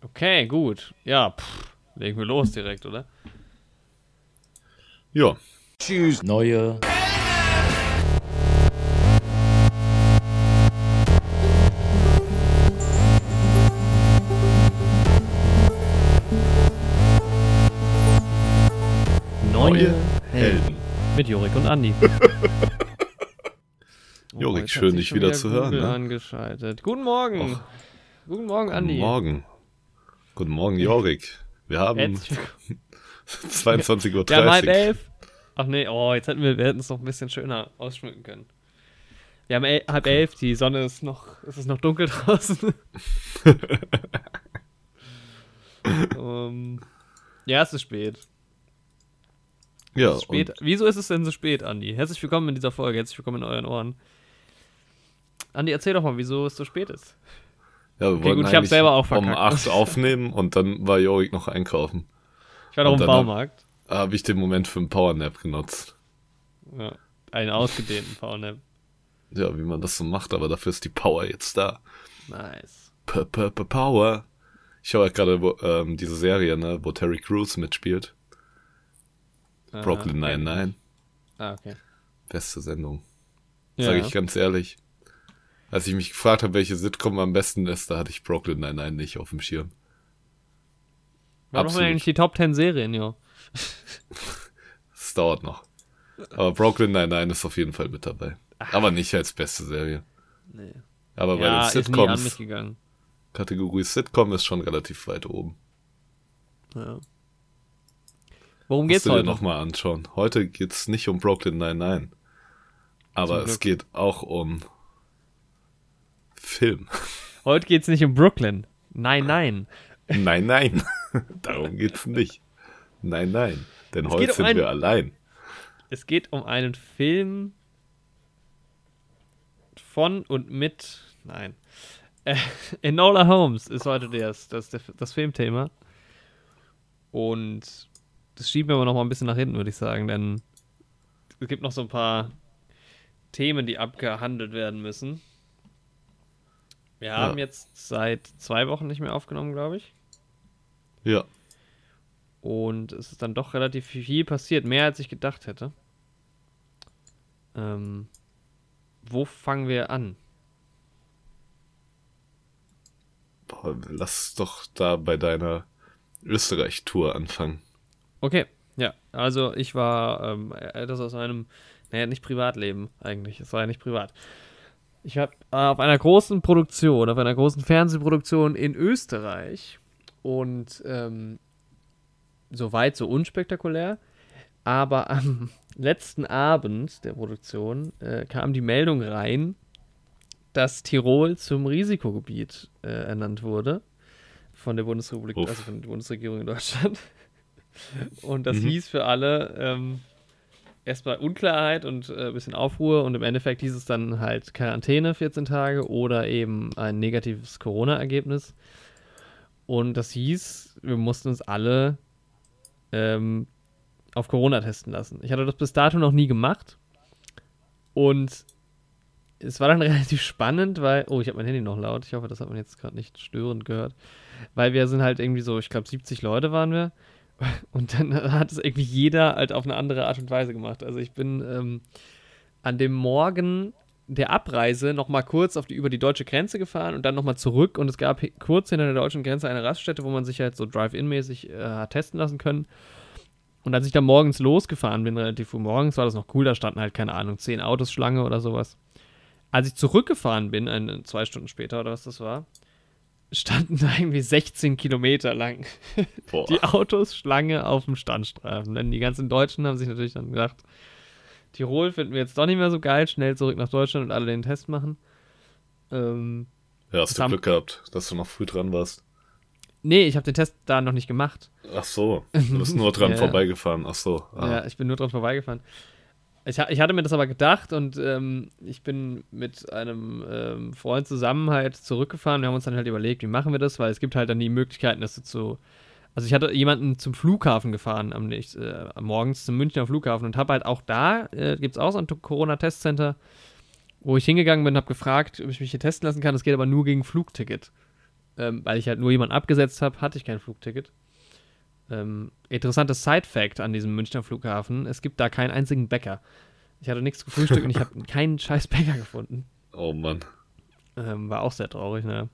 Okay, gut. Ja, pff, legen wir los direkt, oder? Ja. Tschüss. Neue. Neue Helden. Mit Jorik und Andi. Jorik, jetzt schön, dich schon wieder zu hören, Google ne? angeschaltet. Guten Morgen. Och. Guten Morgen, Andi. Guten Morgen. Guten Morgen, Jorik. Wir haben Herzlich 22.30 Uhr. Wir haben halb elf. Ach nee, oh, jetzt hätten wir, wir hätten es noch ein bisschen schöner ausschmücken können. Wir haben el halb elf, die Sonne ist noch, es ist noch dunkel draußen. ähm, ja, es ist spät. ja, Es ist spät. Wieso ist es denn so spät, Andi? Herzlich willkommen in dieser Folge, herzlich willkommen in euren Ohren. Andi, erzähl doch mal, wieso es so spät ist. Ja, wir Okay, wollten gut, ich eigentlich selber auch um verkackt. 8 aufnehmen und dann war Jorik noch einkaufen. Ich war Und im Baumarkt. Da habe ich den Moment für einen Powernap genutzt. Ja, einen ausgedehnten Powernap. Ja, wie man das so macht, aber dafür ist die Power jetzt da. Nice. P -p -p Power. Ich schaue halt gerade ähm, diese Serie, ne, wo Terry Crews mitspielt. Äh, Brooklyn okay. 99. Ah, okay. Beste Sendung. Ja. Sage ich ganz ehrlich. Als ich mich gefragt habe, welche Sitcom am besten ist, da hatte ich Brooklyn 99 nicht auf dem Schirm. War doch absolut. eigentlich die Top 10 Serien, ja. Es dauert noch. Aber Brooklyn 99 ist auf jeden Fall mit dabei. Aber nicht als beste Serie. Nee. Aber bei ja, den ist nie an Sitcoms, gegangen. Kategorie Sitcom ist schon relativ weit oben. Ja. Worum Musst geht's du dir heute? nochmal anschauen. Heute geht's nicht um Brooklyn 99. Aber es geht auch um Film. Heute geht's nicht um Brooklyn. Nein, nein. Nein, nein. Darum geht's nicht. Nein, nein. Denn Es heute geht um sind ein- wir allein. Es geht um einen Film von und mit. Nein. Äh, Enola Holmes ist heute das, das, das Filmthema. Und das schieben wir aber noch mal ein bisschen nach hinten, würde ich sagen, denn es gibt noch so ein paar Themen, die abgehandelt werden müssen. Wir haben jetzt seit zwei Wochen nicht mehr aufgenommen, glaube ich. Ja. Und es ist dann doch relativ viel passiert, mehr als ich gedacht hätte. Ähm, wo fangen wir an? Boah, lass doch da bei deiner Österreich-Tour anfangen. Okay, ja, also ich war ähm, das aus einem, naja, nicht Privatleben eigentlich, es war ja nicht privat. Ich habe äh, auf einer großen Produktion, auf einer großen Fernsehproduktion in Österreich und ähm, soweit so unspektakulär, aber am letzten Abend der Produktion äh, kam die Meldung rein, dass Tirol zum Risikogebiet äh, ernannt wurde von der Bundesrepublik, Uff. also von der Bundesregierung in Deutschland. Und das Mhm. hieß für alle ähm, erstmal Unklarheit und äh, ein bisschen Aufruhr und im Endeffekt hieß es dann halt Quarantäne 14 Tage oder eben ein negatives Corona-Ergebnis. Und das hieß, wir mussten uns alle ähm, auf Corona testen lassen. Ich hatte das bis dato noch nie gemacht. Und es war dann relativ spannend, weil. Oh, ich habe mein Handy noch laut. Ich hoffe, das hat man jetzt gerade nicht störend gehört. Weil wir sind halt irgendwie so, ich glaube, 70 Leute waren wir. Und dann hat es irgendwie jeder halt auf eine andere Art und Weise gemacht. Also ich bin ähm, an dem Morgen der Abreise noch mal kurz auf die, über die deutsche Grenze gefahren und dann noch mal zurück. Und es gab kurz hinter der deutschen Grenze eine Raststätte, wo man sich halt so Drive-In-mäßig äh, testen lassen können. Und als ich dann morgens losgefahren bin, relativ früh morgens, war das noch cool. Da standen halt, keine Ahnung, zehn Autos Schlange oder sowas. Als ich zurückgefahren bin, ein, zwei Stunden später oder was das war, standen da irgendwie 16 Kilometer lang Boah. die Autos Schlange auf dem Standstreifen. Denn die ganzen Deutschen haben sich natürlich dann gedacht, Tirol finden wir jetzt doch nicht mehr so geil, schnell zurück nach Deutschland und alle den Test machen. Ähm, Ja, hast du Glück gehabt, dass du noch früh dran warst. nee, ich habe den Test da noch nicht gemacht. Ach so, du bist nur dran Ja. vorbeigefahren. Ach so. Ah. Ja, ich bin nur dran vorbeigefahren. Ich, ich hatte mir das aber gedacht und ähm, ich bin mit einem ähm, Freund zusammen halt zurückgefahren. Wir haben uns dann halt überlegt, wie machen wir das, weil es gibt halt dann die Möglichkeiten, dass du zu. Also ich hatte jemanden zum Flughafen gefahren am nächst, äh, morgens zum Münchner Flughafen und habe halt auch da, äh, gibt es auch so ein Corona-Testcenter, wo ich hingegangen bin und habe gefragt, ob ich mich hier testen lassen kann. Das geht aber nur gegen Flugticket. ähm, weil ich halt nur jemanden abgesetzt habe, hatte ich kein Flugticket. Ähm, interessantes Side-Fact an diesem Münchner Flughafen: Es gibt da keinen einzigen Bäcker. Ich hatte nichts gefrühstückt und ich habe keinen scheiß Bäcker gefunden. Oh Mann. Ähm, war auch sehr traurig, ne?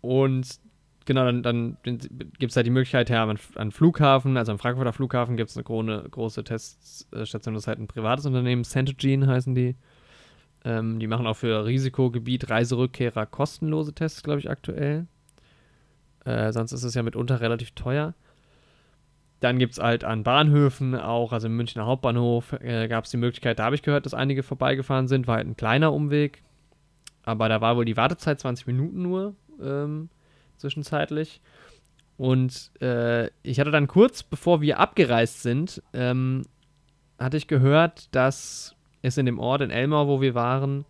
Und genau, dann, dann gibt es halt die Möglichkeit, ja, an, Flughafen, also am Frankfurter Flughafen gibt es eine große, große Teststation, das ist halt ein privates Unternehmen, Centogene heißen die. Ähm, die machen auch für Risikogebiet Reiserückkehrer kostenlose Tests, glaube ich, aktuell. Äh, sonst ist es ja mitunter relativ teuer. Dann gibt es halt an Bahnhöfen auch, also im Münchner Hauptbahnhof äh, gab es die Möglichkeit, da habe ich gehört, dass einige vorbeigefahren sind, war halt ein kleiner Umweg. Aber da war wohl die Wartezeit 20 Minuten nur ähm, zwischenzeitlich. Und äh, ich hatte dann kurz bevor wir abgereist sind, ähm, hatte ich gehört, dass es in dem Ort in Elmau, wo wir waren,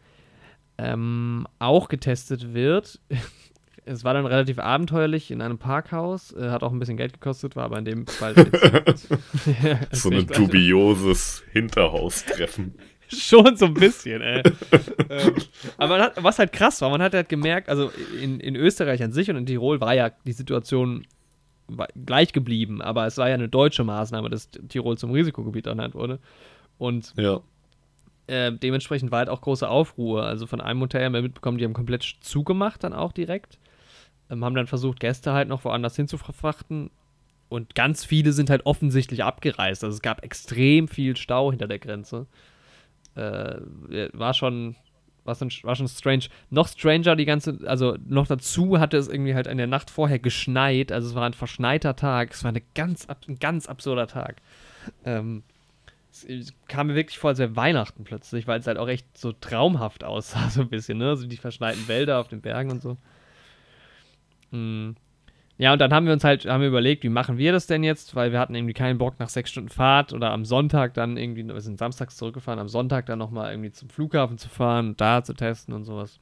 ähm, auch getestet wird. es war dann relativ abenteuerlich in einem Parkhaus, äh, hat auch ein bisschen Geld gekostet, war aber in dem Fall ja, so ein dubioses Hinterhaustreffen. Schon so ein bisschen, ey. ähm, aber hat, was halt krass war, man hat halt gemerkt, also in, in Österreich an sich und in Tirol war ja die Situation gleich geblieben, aber es war ja eine deutsche Maßnahme, dass Tirol zum Risikogebiet ernannt wurde. Und ja. äh, dementsprechend war halt auch große Aufruhr. Also von einem Hotel haben wir mitbekommen, die haben komplett zugemacht dann auch direkt. Ähm, haben dann versucht, Gäste halt noch woanders hinzufrachten. Und ganz viele sind halt offensichtlich abgereist. Also es gab extrem viel Stau hinter der Grenze. Äh, war schon, war schon, strange. Noch stranger die ganze, also noch dazu hatte es irgendwie halt in der Nacht vorher geschneit. Also es war ein verschneiter Tag. Es war eine ganz, ein ganz absurder Tag. Ähm, es kam mir wirklich vor, als wäre Weihnachten plötzlich, weil es halt auch echt so traumhaft aussah, so ein bisschen, ne? So die verschneiten Wälder auf den Bergen und so. Mhm. Ja, und dann haben wir uns halt, haben wir überlegt, wie machen wir das denn jetzt? Weil wir hatten irgendwie keinen Bock nach sechs Stunden Fahrt oder am Sonntag dann irgendwie, wir sind samstags zurückgefahren, am Sonntag dann nochmal irgendwie zum Flughafen zu fahren und da zu testen und sowas.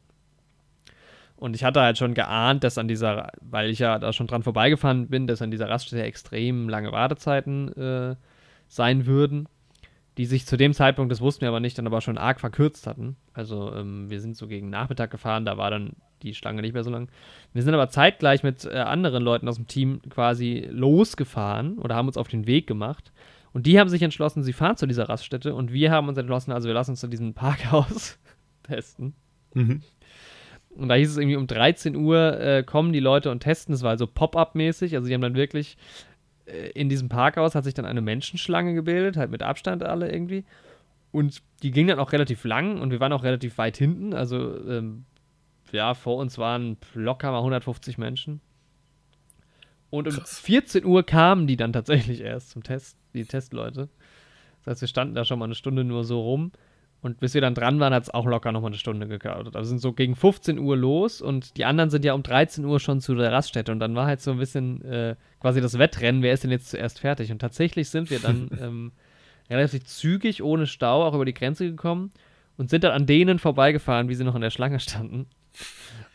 Und ich hatte halt schon geahnt, dass an dieser, weil ich ja da schon dran vorbeigefahren bin, dass an dieser Raststätte extrem lange Wartezeiten äh, sein würden, die sich zu dem Zeitpunkt, das wussten wir aber nicht, dann aber schon arg verkürzt hatten. Also ähm, wir sind so gegen Nachmittag gefahren, da war dann die Schlange nicht mehr so lang. Wir sind aber zeitgleich mit äh, anderen Leuten aus dem Team quasi losgefahren oder haben uns auf den Weg gemacht. Und die haben sich entschlossen, sie fahren zu dieser Raststätte und wir haben uns entschlossen, also wir lassen uns in diesem Parkhaus testen. Mhm. Und da hieß es irgendwie um 13 Uhr äh, kommen die Leute und testen. Es war also Pop-up-mäßig. Also die haben dann wirklich äh, in diesem Parkhaus hat sich dann eine Menschenschlange gebildet, halt mit Abstand alle irgendwie. Und die ging dann auch relativ lang und wir waren auch relativ weit hinten. Also ähm, ja, vor uns waren locker mal 150 Menschen. Und um Krass. 14 Uhr kamen die dann tatsächlich erst zum Test, die Testleute. Das heißt, wir standen da schon mal eine Stunde nur so rum. Und bis wir dann dran waren, hat es auch locker nochmal eine Stunde gekartet. Also sind so gegen 15 Uhr los und die anderen sind ja um 13 Uhr schon zu der Raststätte. Und dann war halt so ein bisschen äh, quasi das Wettrennen, wer ist denn jetzt zuerst fertig? Und tatsächlich sind wir dann ähm, relativ zügig, ohne Stau, auch über die Grenze gekommen und sind dann an denen vorbeigefahren, wie sie noch in der Schlange standen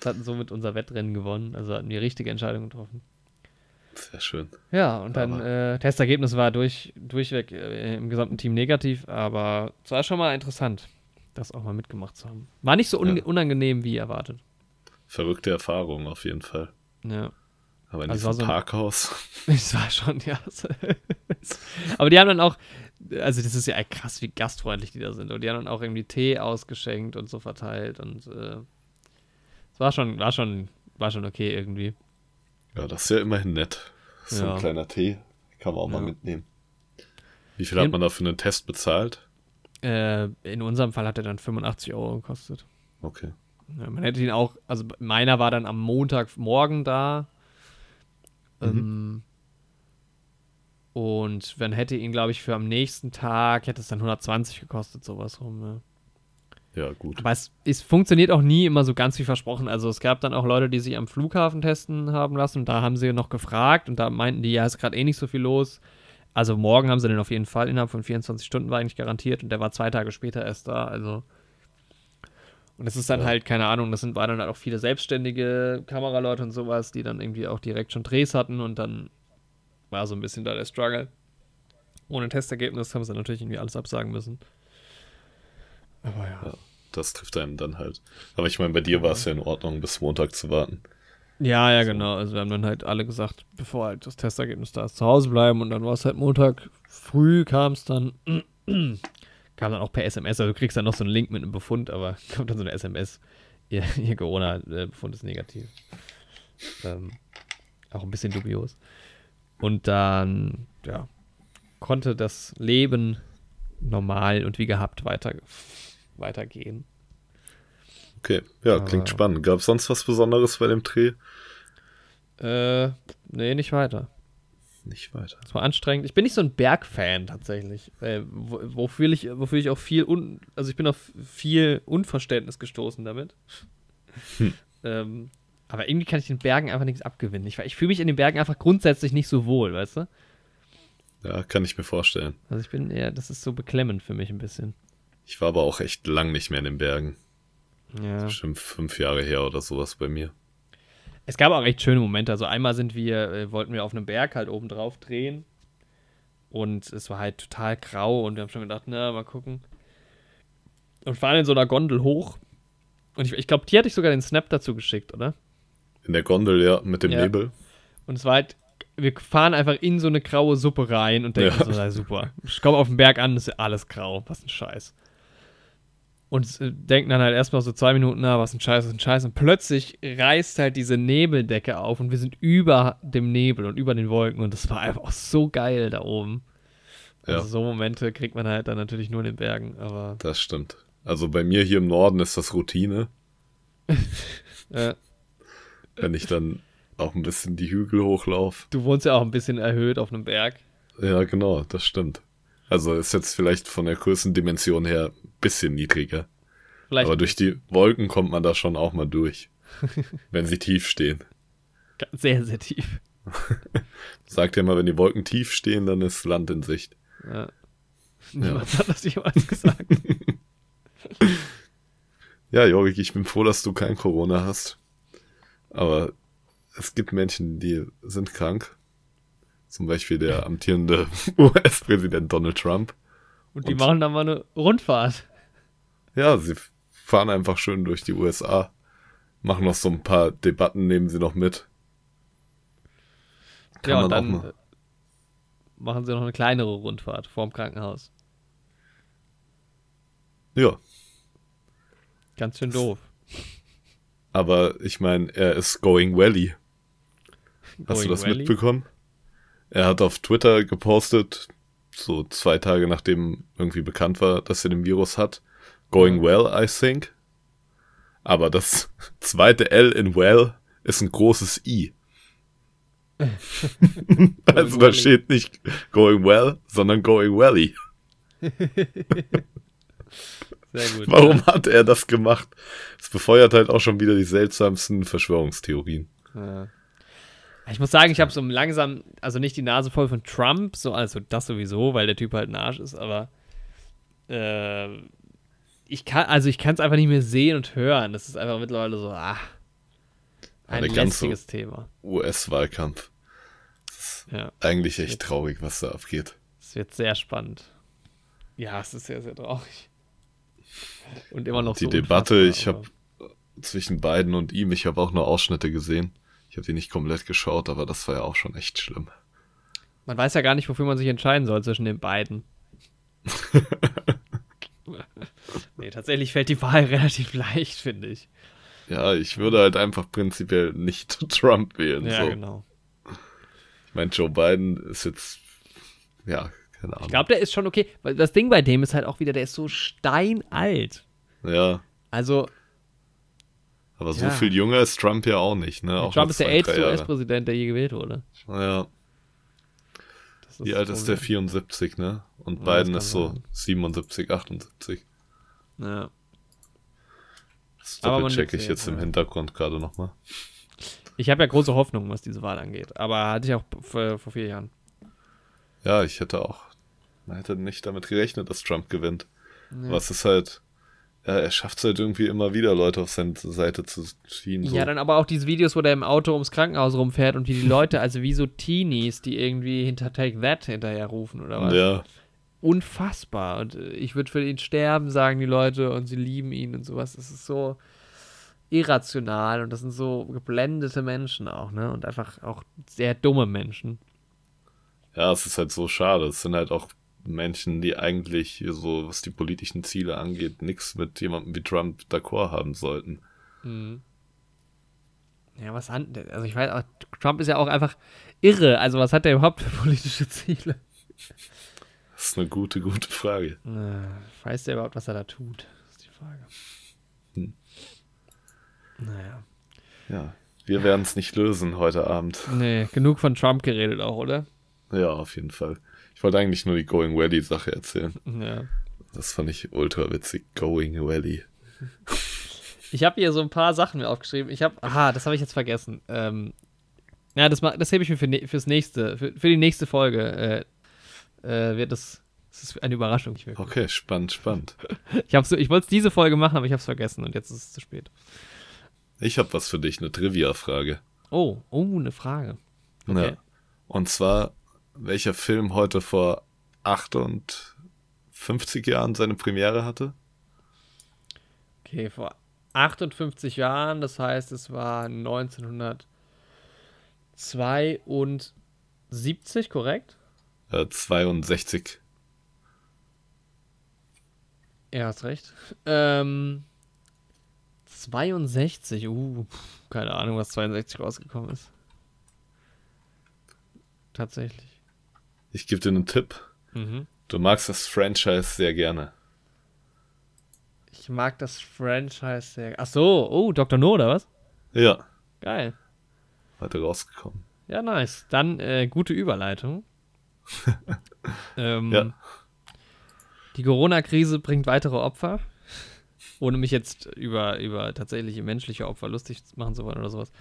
hatten somit unser Wettrennen gewonnen. Also hatten die richtige Entscheidung getroffen. Sehr schön. Ja, und dann äh, Testergebnis war durch, durchweg äh, im gesamten Team negativ, aber es war schon mal interessant, das auch mal mitgemacht zu haben. War nicht so un ja. unangenehm wie erwartet. Verrückte Erfahrung auf jeden Fall. Ja. Aber in also diesem so Parkhaus. Es war schon, ja. aber die haben dann auch, also das ist ja krass, wie gastfreundlich die da sind. Und die haben dann auch irgendwie Tee ausgeschenkt und so verteilt und äh, es war schon, war schon, war schon okay irgendwie. Ja, das ist ja immerhin nett. So ja. ein kleiner Tee. Kann man auch ja. mal mitnehmen. Wie viel in, hat man da für einen Test bezahlt? Äh, in unserem Fall hat er dann 85 Euro gekostet. Okay. Ja, man hätte ihn auch, also meiner war dann am Montagmorgen da. Mhm. Ähm, und man hätte ihn, glaube ich, für am nächsten Tag, hätte es dann 120 gekostet, sowas rum. Ja, gut. Aber es, es, funktioniert auch nie immer so ganz wie versprochen. Also es gab dann auch Leute, die sich am Flughafen testen haben lassen und da haben sie noch gefragt und da meinten die, ja, ist gerade eh nicht so viel los. Also morgen haben sie den auf jeden Fall innerhalb von 24 Stunden war eigentlich garantiert und der war zwei Tage später erst da. Also und es ist dann ja. halt, keine Ahnung, das sind, waren dann halt auch viele selbstständige Kameraleute und sowas, die dann irgendwie auch direkt schon Drehs hatten und dann war so ein bisschen da der Struggle. Ohne Testergebnis haben sie natürlich irgendwie alles absagen müssen. Aber ja. ja. Das trifft einen dann halt. Aber ich meine, bei dir war es ja in Ordnung, bis Montag zu warten. Ja, ja, genau. Also wir haben dann halt alle gesagt, bevor halt das Testergebnis da ist, zu Hause bleiben und dann war es halt Montag früh kam es dann, kam dann auch per SMS, also du kriegst dann noch so einen Link mit einem Befund, aber kommt dann so eine SMS, ihr, ihr Corona-Befund ist negativ. Ähm, auch ein bisschen dubios. Und dann, ja, konnte das Leben normal und wie gehabt weiter, weitergehen. Okay, ja, klingt spannend. Gab es sonst was Besonderes bei dem Dreh? Äh, nee, nicht weiter. Nicht weiter. Es war anstrengend. Ich bin nicht so ein Bergfan tatsächlich. Äh, wofür, ich, wofür ich auch viel, un, also ich bin auf viel Unverständnis gestoßen damit. Hm. Ähm, aber irgendwie kann ich den Bergen einfach nichts abgewinnen. Ich, ich fühle mich in den Bergen einfach grundsätzlich nicht so wohl, weißt du? Ja, kann ich mir vorstellen. Also ich bin eher, das ist so beklemmend für mich ein bisschen. Ich war aber auch echt lang nicht mehr in den Bergen. Ja. Bestimmt fünf Jahre her oder sowas bei mir. Es gab auch echt schöne Momente. Also einmal sind wir, äh, wollten wir auf einem Berg halt oben drauf drehen. Und es war halt total grau und wir haben schon gedacht, na, mal gucken. Und fahren in so einer Gondel hoch. Und ich, ich glaube, die hatte ich sogar den Snap dazu geschickt, oder? In der Gondel, ja, mit dem ja. Nebel. Und es war halt, wir fahren einfach in so eine graue Suppe rein und denken ja. so, na super. Ich komme auf den Berg an, ist alles grau. Was ein Scheiß und äh, denken dann halt erstmal so zwei Minuten, na, was ein Scheiß, was ein Scheiß. Und plötzlich reißt halt diese Nebeldecke auf und wir sind über dem Nebel und über den Wolken und das war einfach so geil da oben. Also ja. so Momente kriegt man halt dann natürlich nur in den Bergen, aber. Das stimmt. Also bei mir hier im Norden ist das Routine. ja. Wenn ich dann auch ein bisschen die Hügel hochlaufe. Du wohnst ja auch ein bisschen erhöht auf einem Berg. Ja, genau, das stimmt. Also ist jetzt vielleicht von der Größendimension her ein bisschen niedriger. Vielleicht Aber durch die Wolken kommt man da schon auch mal durch. wenn sie tief stehen. Sehr, sehr tief. Sagt ja mal, wenn die Wolken tief stehen, dann ist Land in Sicht. Ja. Niemand ja. hat das jemals gesagt. ja, Jorik, ich bin froh, dass du kein Corona hast. Aber es gibt Menschen, die sind krank zum Beispiel der amtierende US-Präsident Donald Trump. Und die und, machen dann mal eine Rundfahrt. Ja, sie fahren einfach schön durch die USA. Machen noch so ein paar Debatten, nehmen sie noch mit. Kann ja, und dann machen sie noch eine kleinere Rundfahrt vorm Krankenhaus. Ja. Ganz schön doof. Aber ich meine, er ist going welly. Hast going du das welly? mitbekommen? Er hat auf Twitter gepostet, so zwei Tage nachdem irgendwie bekannt war, dass er den Virus hat. Going well, I think. Aber das zweite L in well ist ein großes I. also da steht nicht going well, sondern going welly. Sehr gut. Warum ja. hat er das gemacht? Es befeuert halt auch schon wieder die seltsamsten Verschwörungstheorien. Ja. Ich muss sagen, ich habe so langsam, also nicht die Nase voll von Trump, so, also das sowieso, weil der Typ halt ein Arsch ist, aber äh, ich kann, also ich kann es einfach nicht mehr sehen und hören. Das ist einfach mittlerweile so, ah, ein lästiges Thema. US-Wahlkampf. Ja. Eigentlich echt traurig, was da abgeht. Es wird sehr spannend. Ja, es ist sehr, sehr traurig. Und immer noch Die so Debatte, ich habe zwischen beiden und ihm, ich habe auch nur Ausschnitte gesehen. Ich habe die nicht komplett geschaut, aber das war ja auch schon echt schlimm. Man weiß ja gar nicht, wofür man sich entscheiden soll zwischen den beiden. nee, tatsächlich fällt die Wahl relativ leicht, finde ich. Ja, ich würde halt einfach prinzipiell nicht Trump wählen. Ja, so. genau. Ich meine, Joe Biden ist jetzt, ja, keine Ahnung. Ich glaube, der ist schon okay. Weil das Ding bei dem ist halt auch wieder, der ist so steinalt. Ja. Also, aber so ja. viel jünger ist Trump ja auch nicht, ne? Auch Trump ist der älteste US-Präsident, der je gewählt wurde. Ja. Wie alt ist der? 74, ne? Und ja, Biden ist so sein. 77, 78. Ja. Das doppelcheck ich jetzt ja. im Hintergrund gerade nochmal. Ich habe ja große Hoffnung, was diese Wahl angeht. Aber hatte ich auch vor, vor vier Jahren. Ja, ich hätte auch. Man hätte nicht damit gerechnet, dass Trump gewinnt. Aber es ist halt er schafft es halt irgendwie immer wieder, Leute auf seine Seite zu ziehen. So. Ja, dann aber auch diese Videos, wo der im Auto ums Krankenhaus rumfährt und wie die Leute, also wie so Teenies, die irgendwie hinter Take That hinterher rufen oder was. Ja. Unfassbar. Und äh, ich würde für ihn sterben, sagen die Leute, und sie lieben ihn und sowas. Es ist so. irrational und das sind so geblendete Menschen auch, ne? Und einfach auch sehr dumme Menschen. Ja, es ist halt so schade. Es sind halt auch Menschen, die eigentlich so, was die politischen Ziele angeht, nichts mit jemandem wie Trump d'accord haben sollten. Mhm. Ja, was an, also ich weiß auch, Trump ist ja auch einfach irre. Also was hat der überhaupt für politische Ziele? Das ist eine gute, gute Frage. Äh, weiß der überhaupt, was er da tut? Das ist die Frage. Hm. Naja. Ja, wir werden es nicht lösen heute Abend. Nee, genug von Trump geredet auch, oder? Ja, auf jeden Fall. Ich wollte eigentlich nur die Going Valley Sache erzählen. Ja. Das fand ich ultra witzig. Going Valley. Ich habe hier so ein paar Sachen mir aufgeschrieben. Ich habe, aha, das habe ich jetzt vergessen. Ähm, ja, das, das hebe ich mir für, ne, fürs nächste, für, für die nächste Folge. Äh, äh, wird das, das ist eine Überraschung. Okay, spannend, spannend. ich, so, ich wollte es diese Folge machen, aber ich habe es vergessen und jetzt ist es zu spät. Ich habe was für dich, eine Trivia-Frage. Oh, oh, eine Frage. Okay. Ja. Und zwar, welcher Film heute vor 58 Jahren seine Premiere hatte? Okay, vor 58 Jahren, das heißt, es war 1972, korrekt? Äh, 62. Ja, hast recht. Ähm, 62, uh, keine Ahnung, was 62 rausgekommen ist. Tatsächlich. Ich gebe dir einen Tipp. Mhm. Du magst das Franchise sehr gerne. Ich mag das Franchise sehr. Ach so, oh, Dr. No, oder was? Ja. Geil. Heute rausgekommen. Ja, nice. Dann äh, gute Überleitung. ähm, ja. Die Corona-Krise bringt weitere Opfer ohne mich jetzt über, über tatsächliche menschliche Opfer lustig machen zu wollen oder sowas.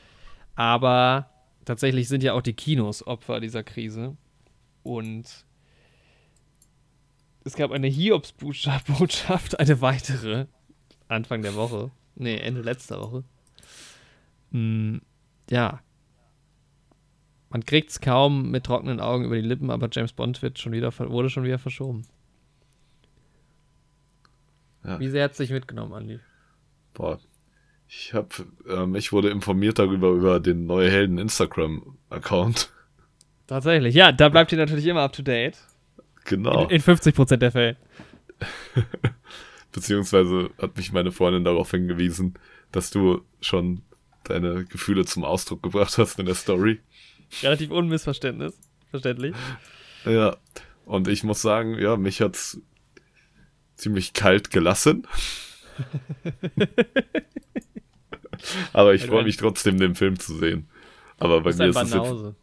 Aber tatsächlich sind ja auch die Kinos Opfer dieser Krise. Und es gab eine Hiobs-Botschaft, eine weitere, Anfang der Woche. Nee, Ende letzter Woche. Hm, ja. Man kriegt es kaum mit trockenen Augen über die Lippen, aber James Bond wird schon wieder, wurde schon wieder verschoben. Ja. Wie sehr hat es dich mitgenommen, Andi? Boah. Ich hab, ähm, ich wurde informiert darüber über den neue Helden Instagram-Account. Tatsächlich, ja, da bleibt ihr natürlich immer up to date. Genau. In, in 50% der Fälle. Beziehungsweise hat mich meine Freundin darauf hingewiesen, dass du schon deine Gefühle zum Ausdruck gebracht hast in der Story. Relativ unmissverständnis, verständlich. Ja, und ich muss sagen, ja, mich hat's ziemlich kalt gelassen. Aber ich freue mich trotzdem, den Film zu sehen. Aber bei mir ist es jetzt.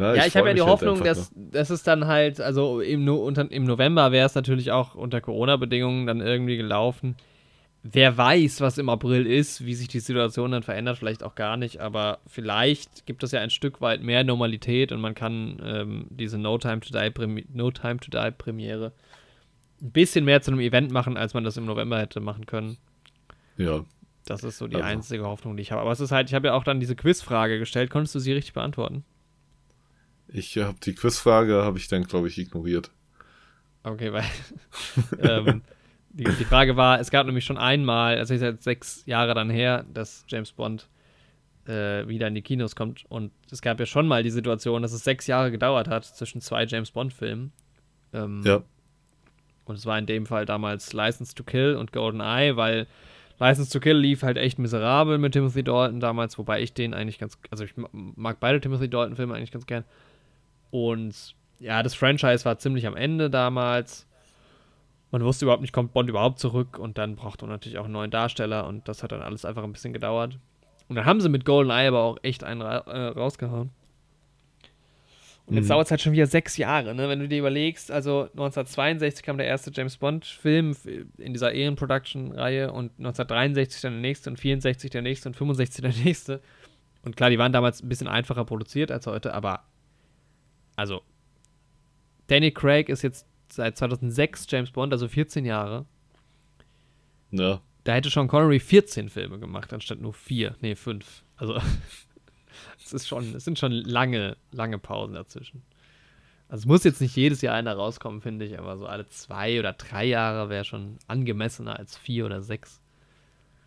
Ja, ja, ich, ich habe ja die halt Hoffnung, dass, dass es dann halt, also im, no unter, im November wäre es natürlich auch unter Corona-Bedingungen dann irgendwie gelaufen. Wer weiß, was im April ist, wie sich die Situation dann verändert, vielleicht auch gar nicht, aber vielleicht gibt es ja ein Stück weit mehr Normalität und man kann ähm, diese No Time to Die, Premi no Time to Die Premiere ein bisschen mehr zu einem Event machen, als man das im November hätte machen können. Ja. Das ist so die also. einzige Hoffnung, die ich habe. Aber es ist halt, ich habe ja auch dann diese Quizfrage gestellt. Konntest du sie richtig beantworten? Ich habe die Quizfrage, habe ich dann, glaube ich, ignoriert. Okay, weil ähm, die, die, Frage war, es gab nämlich schon einmal, also ist jetzt sechs Jahre dann her, dass James Bond äh, wieder in die Kinos kommt. Und es gab ja schon mal die Situation, dass es sechs Jahre gedauert hat zwischen zwei James Bond-Filmen. Ähm, ja. Und es war in dem Fall damals License to Kill und Golden Eye, weil License to Kill lief halt echt miserabel mit Timothy Dalton damals, wobei ich den eigentlich ganz, also ich mag beide Timothy Dalton-Filme eigentlich ganz gern. Und ja, das Franchise war ziemlich am Ende damals. Man wusste überhaupt nicht, kommt Bond überhaupt zurück und dann brauchte man natürlich auch einen neuen Darsteller und das hat dann alles einfach ein bisschen gedauert. Und dann haben sie mit Golden Eye aber auch echt einen ra äh, rausgehauen. Und jetzt mhm. dauert es halt schon wieder sechs Jahre, ne? Wenn du dir überlegst, also 1962 kam der erste James Bond-Film in dieser Alien-Production-Reihe und 1963 dann der nächste und 64 der nächste und 65 der nächste. Und klar, die waren damals ein bisschen einfacher produziert als heute, aber also Danny Craig ist jetzt seit 2006 James Bond, also 14 Jahre. Ja. Da hätte Sean Connery 14 Filme gemacht, anstatt nur vier, nee, fünf. Also es ist schon, es sind schon lange, lange Pausen dazwischen. Also es muss jetzt nicht jedes Jahr einer rauskommen, finde ich, aber so alle zwei oder drei Jahre wäre schon angemessener als vier oder sechs.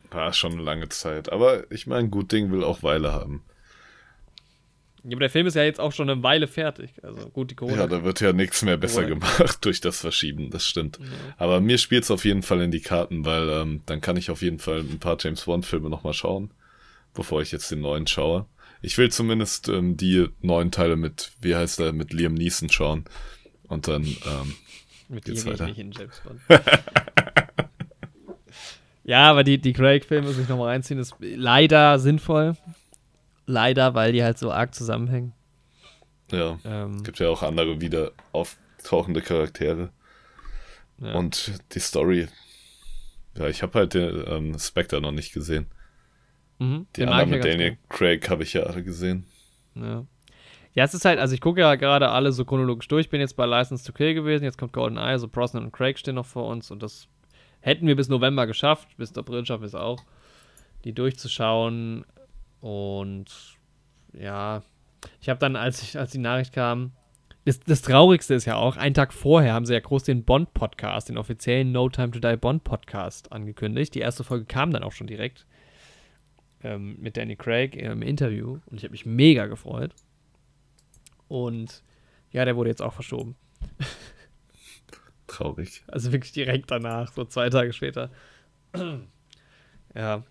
War schon eine lange Zeit. Aber ich meine, gut Ding will auch Weile haben. Ja, aber der Film ist ja jetzt auch schon eine Weile fertig. Also gut, die Corona. Ja, da wird ja nichts mehr besser Corona. gemacht durch das Verschieben, das stimmt. Ja. Aber mir spielt es auf jeden Fall in die Karten, weil ähm, dann kann ich auf jeden Fall ein paar James Bond-Filme nochmal schauen, bevor ich jetzt den neuen schaue. Ich will zumindest ähm, die neuen Teile mit, wie heißt er, mit Liam Neeson schauen. Und dann ähm, mit geht's weiter. Nicht in James Bond. ja, aber die, die Craig-Filme sich nochmal reinziehen, ist leider sinnvoll. Leider, weil die halt so arg zusammenhängen. Ja. Ähm, gibt ja auch andere wieder auftauchende Charaktere. Ja. Und die Story. Ja, ich habe halt den ähm, Spectre noch nicht gesehen. Mhm, die anderen mit Daniel Craig habe ich ja alle gesehen. Ja. Ja, es ist halt, also ich gucke ja gerade alle so chronologisch durch. Ich bin jetzt bei License to Kill gewesen, jetzt kommt Golden Eye, also Brosnan und Craig stehen noch vor uns und das hätten wir bis November geschafft, bis April schaffen wir es auch, die durchzuschauen. Und ja, ich habe dann, als, ich, als die Nachricht kam, das, das, Traurigste ist ja auch, einen Tag vorher haben sie ja groß den Bond-Podcast, den offiziellen No Time to Die Bond-Podcast angekündigt. Die erste Folge kam dann auch schon direkt ähm, mit Danny Craig im Interview und ich habe mich mega gefreut. Und ja, der wurde jetzt auch verschoben. Traurig. Also wirklich direkt danach, so zwei Tage später. ja.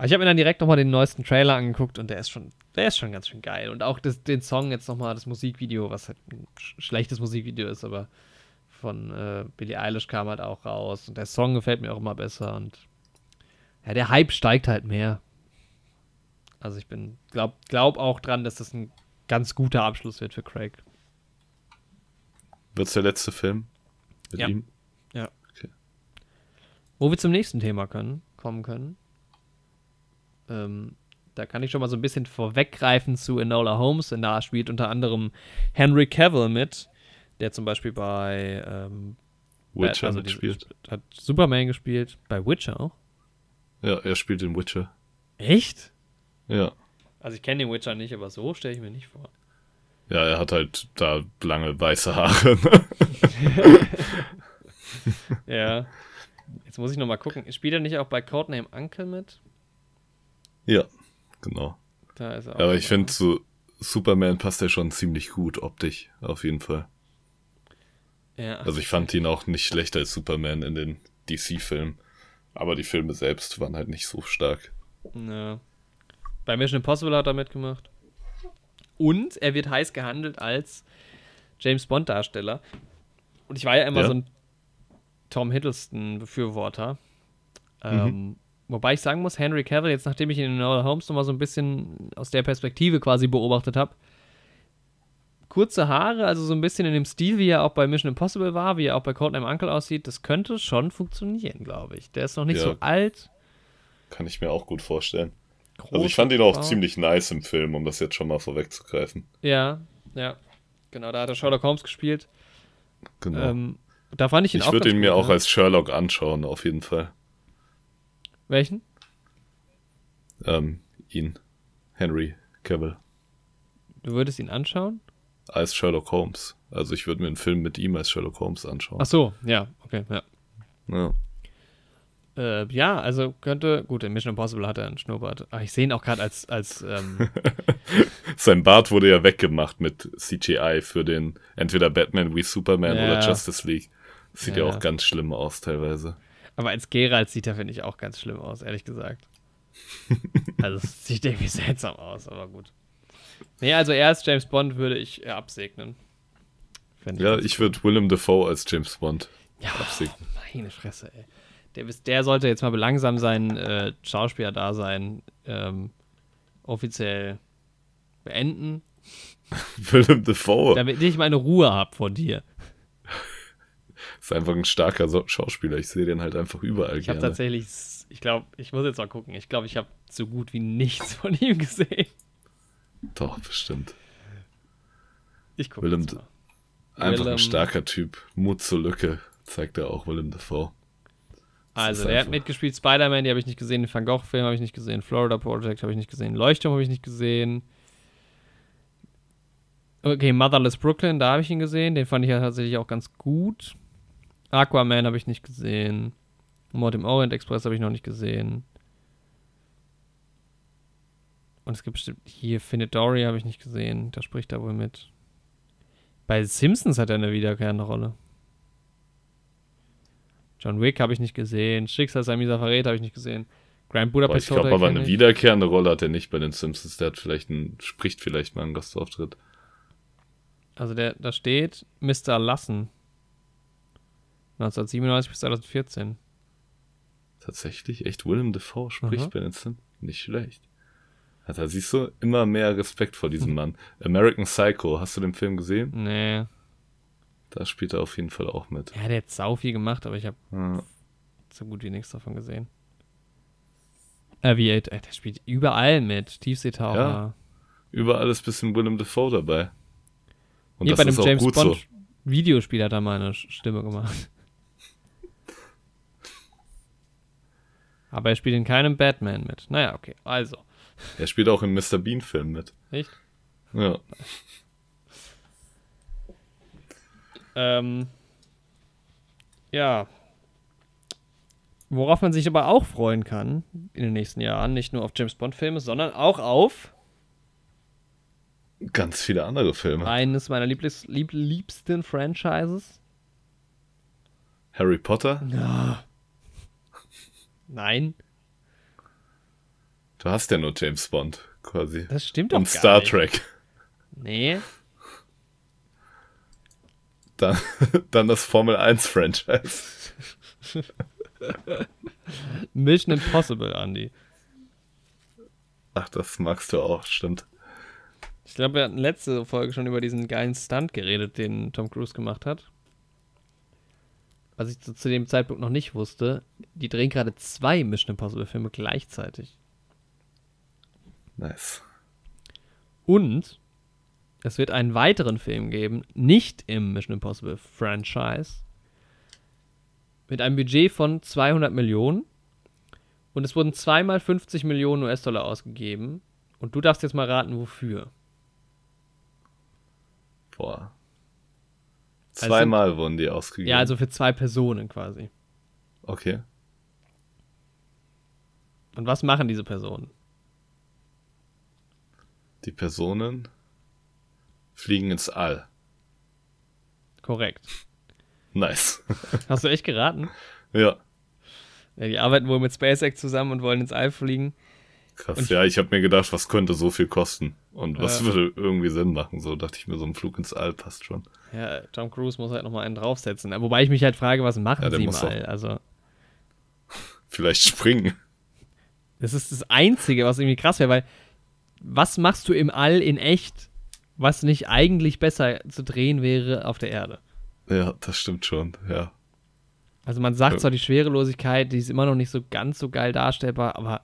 Aber ich habe mir dann direkt nochmal den neuesten Trailer angeguckt und der ist schon, der ist schon ganz schön geil. Und auch das, den Song jetzt nochmal, das Musikvideo, was halt ein schlechtes Musikvideo ist, aber von äh, Billie Eilish kam halt auch raus. Und der Song gefällt mir auch immer besser. Und ja, der Hype steigt halt mehr. Also ich bin, glaub, glaub auch dran, dass das ein ganz guter Abschluss wird für Craig. Wird es der letzte Film mit ja. ihm? Ja. Okay. Wo wir zum nächsten Thema können, kommen können. Ähm, da kann ich schon mal so ein bisschen vorweggreifen zu Enola Holmes, denn da spielt unter anderem Henry Cavill mit, der zum Beispiel bei ähm, Witcher also gespielt. Hat Superman gespielt, bei Witcher auch. Ja, er spielt in Witcher. Echt? Ja. Also ich kenne den Witcher nicht, aber so stelle ich mir nicht vor. Ja, er hat halt da lange weiße Haare. ja. Jetzt muss ich noch mal gucken. Spielt er nicht auch bei Codename Uncle mit? Ja, genau. Da ist er auch Aber ich finde, zu Superman passt er schon ziemlich gut optisch, auf jeden Fall. Ja, also ich fand ihn auch nicht schlechter als Superman in den DC-Filmen. Aber die Filme selbst waren halt nicht so stark. Ja. Bei Mission Impossible hat er mitgemacht. Und er wird heiß gehandelt als James Bond-Darsteller. Und ich war ja immer ja. so ein Tom Hiddleston-Befürworter. Mhm. Ähm, Wobei ich sagen muss, Henry Cavill, jetzt nachdem ich ihn in Enola Holmes nochmal so ein bisschen aus der Perspektive quasi beobachtet habe, kurze Haare, also so ein bisschen in dem Stil, wie er auch bei Mission Impossible war, wie er auch bei Codename Uncle aussieht, das könnte schon funktionieren, glaube ich. Der ist noch nicht ja. so alt. Kann ich mir auch gut vorstellen. Groß also ich fand ihn auch Frau. ziemlich nice im Film, um das jetzt schon mal vorwegzugreifen. Ja, ja. Genau, da hat er Sherlock Holmes gespielt. Genau. Ähm, da fand ich ihn ich auch. Ich würde ihn mir auch als Sherlock anschauen, auf jeden Fall. Welchen? Ähm, ihn. Henry Cavill. Du würdest ihn anschauen? Als Sherlock Holmes. Also ich würde mir einen Film mit ihm als Sherlock Holmes anschauen. Ach so, ja, okay, ja. Ja. Äh, ja, also könnte, gut, in Mission Impossible hat er einen Schnurrbart. Aber ich sehe ihn auch gerade als, als ähm Sein Bart wurde ja weggemacht mit CGI für den entweder Batman wie Superman ja. oder Justice League. Sieht ja. ja auch ganz schlimm aus teilweise. Aber als Geralt sieht er, finde ich, auch ganz schlimm aus, ehrlich gesagt. also es sieht irgendwie seltsam aus, aber gut. Nee, also er als James Bond würde ich absegnen. ja, ich würde Willem Dafoe als James Bond ja, absegnen. Meine Fresse, ey. Der, der sollte jetzt mal belangsam sein äh, Schauspieler-Dasein ähm, offiziell beenden. Willem Dafoe. Damit ich meine Ruhe habe von dir. Ist einfach ein starker Schauspieler. Ich sehe den halt einfach überall Ich habe tatsächlich, ich glaube, ich muss jetzt mal gucken. Ich glaube, ich habe so gut wie nichts von ihm gesehen. Doch, bestimmt. Ich gucke Willem, Einfach Willem, ein starker Typ. Mut zur Lücke zeigt er auch Willem Dafoe. Das also, der hat mitgespielt Spider-Man, die habe ich nicht gesehen. Den Van Gogh-Film habe ich nicht gesehen. Florida Project habe ich nicht gesehen. Leuchtturm habe ich nicht gesehen. Okay, Motherless Brooklyn, da habe ich ihn gesehen. Den fand ich ja tatsächlich auch ganz gut. Aquaman habe ich nicht gesehen. Mord im Orient Express habe ich noch nicht gesehen. Und es gibt bestimmt hier Findet Dory habe ich nicht gesehen. Da spricht er wohl mit. Bei Simpsons hat er eine wiederkehrende Rolle. John Wick habe ich nicht gesehen. Schicksal Samisa Verrät habe ich nicht gesehen. Grand Budapest Boah, Ich glaube aber eine wiederkehrende Rolle hat er nicht bei den Simpsons. Der hat vielleicht einen, spricht vielleicht mal einen Gastauftritt. Also der, da steht Mr. Lassen. 1997 bis 2014. Tatsächlich? Echt? Willem Dafoe spricht den Simpsons? Nicht schlecht. Da siehst du immer mehr Respekt vor diesem Mann. American Psycho, hast du den Film gesehen? Nee. Da spielt er auf jeden Fall auch mit. Ja, der hat sau viel gemacht, aber ich habe ja. so gut wie nichts davon gesehen. Aviate, äh, der spielt überall mit. Tiefseetaucher. Ja, überall ist ein bisschen Willem Dafoe dabei. Und Hier das bei dem James Bond so. Videospiel hat er mal eine Stimme gemacht. Aber er spielt in keinem Batman mit. Naja, okay, also. Er spielt auch im Mr. Bean-Film mit. Echt? Ja. ähm, ja. Worauf man sich aber auch freuen kann in den nächsten Jahren, nicht nur auf James Bond-Filme, sondern auch auf ganz viele andere Filme. Eines meiner Lieblings lieb liebsten Franchises. Harry Potter? Ja. Nein. Du hast ja nur James Bond, quasi. Das stimmt doch Und Star nicht. Trek. Nee. Dann, dann das Formel 1 Franchise. Mission Impossible, Andy. Ach, das magst du auch, stimmt. Ich glaube, wir hatten letzte Folge schon über diesen geilen Stunt geredet, den Tom Cruise gemacht hat. Was ich zu, zu dem Zeitpunkt noch nicht wusste, die drehen gerade zwei Mission Impossible Filme gleichzeitig. Nice. Und es wird einen weiteren Film geben, nicht im Mission Impossible Franchise, mit einem Budget von 200 Millionen. Und es wurden zweimal 50 Millionen US-Dollar ausgegeben. Und du darfst jetzt mal raten, wofür. Boah. Also zweimal also, wurden die ausgegeben. Ja, also für zwei Personen quasi. Okay. Und was machen diese Personen? Die Personen fliegen ins All. Korrekt. Nice. Hast du echt geraten? Ja. ja die arbeiten wohl mit SpaceX zusammen und wollen ins All fliegen. Krass, und ja, ich habe mir gedacht, was könnte so viel kosten? Und was äh, würde irgendwie Sinn machen? So dachte ich mir, so ein Flug ins All passt schon. Ja, Tom Cruise muss halt nochmal einen draufsetzen. Wobei ich mich halt frage, was machen ja, sie im All? Also. Vielleicht springen. Das ist das Einzige, was irgendwie krass wäre, weil was machst du im All in echt, was nicht eigentlich besser zu drehen wäre auf der Erde? Ja, das stimmt schon, ja. Also man sagt ja. zwar die Schwerelosigkeit, die ist immer noch nicht so ganz so geil darstellbar, aber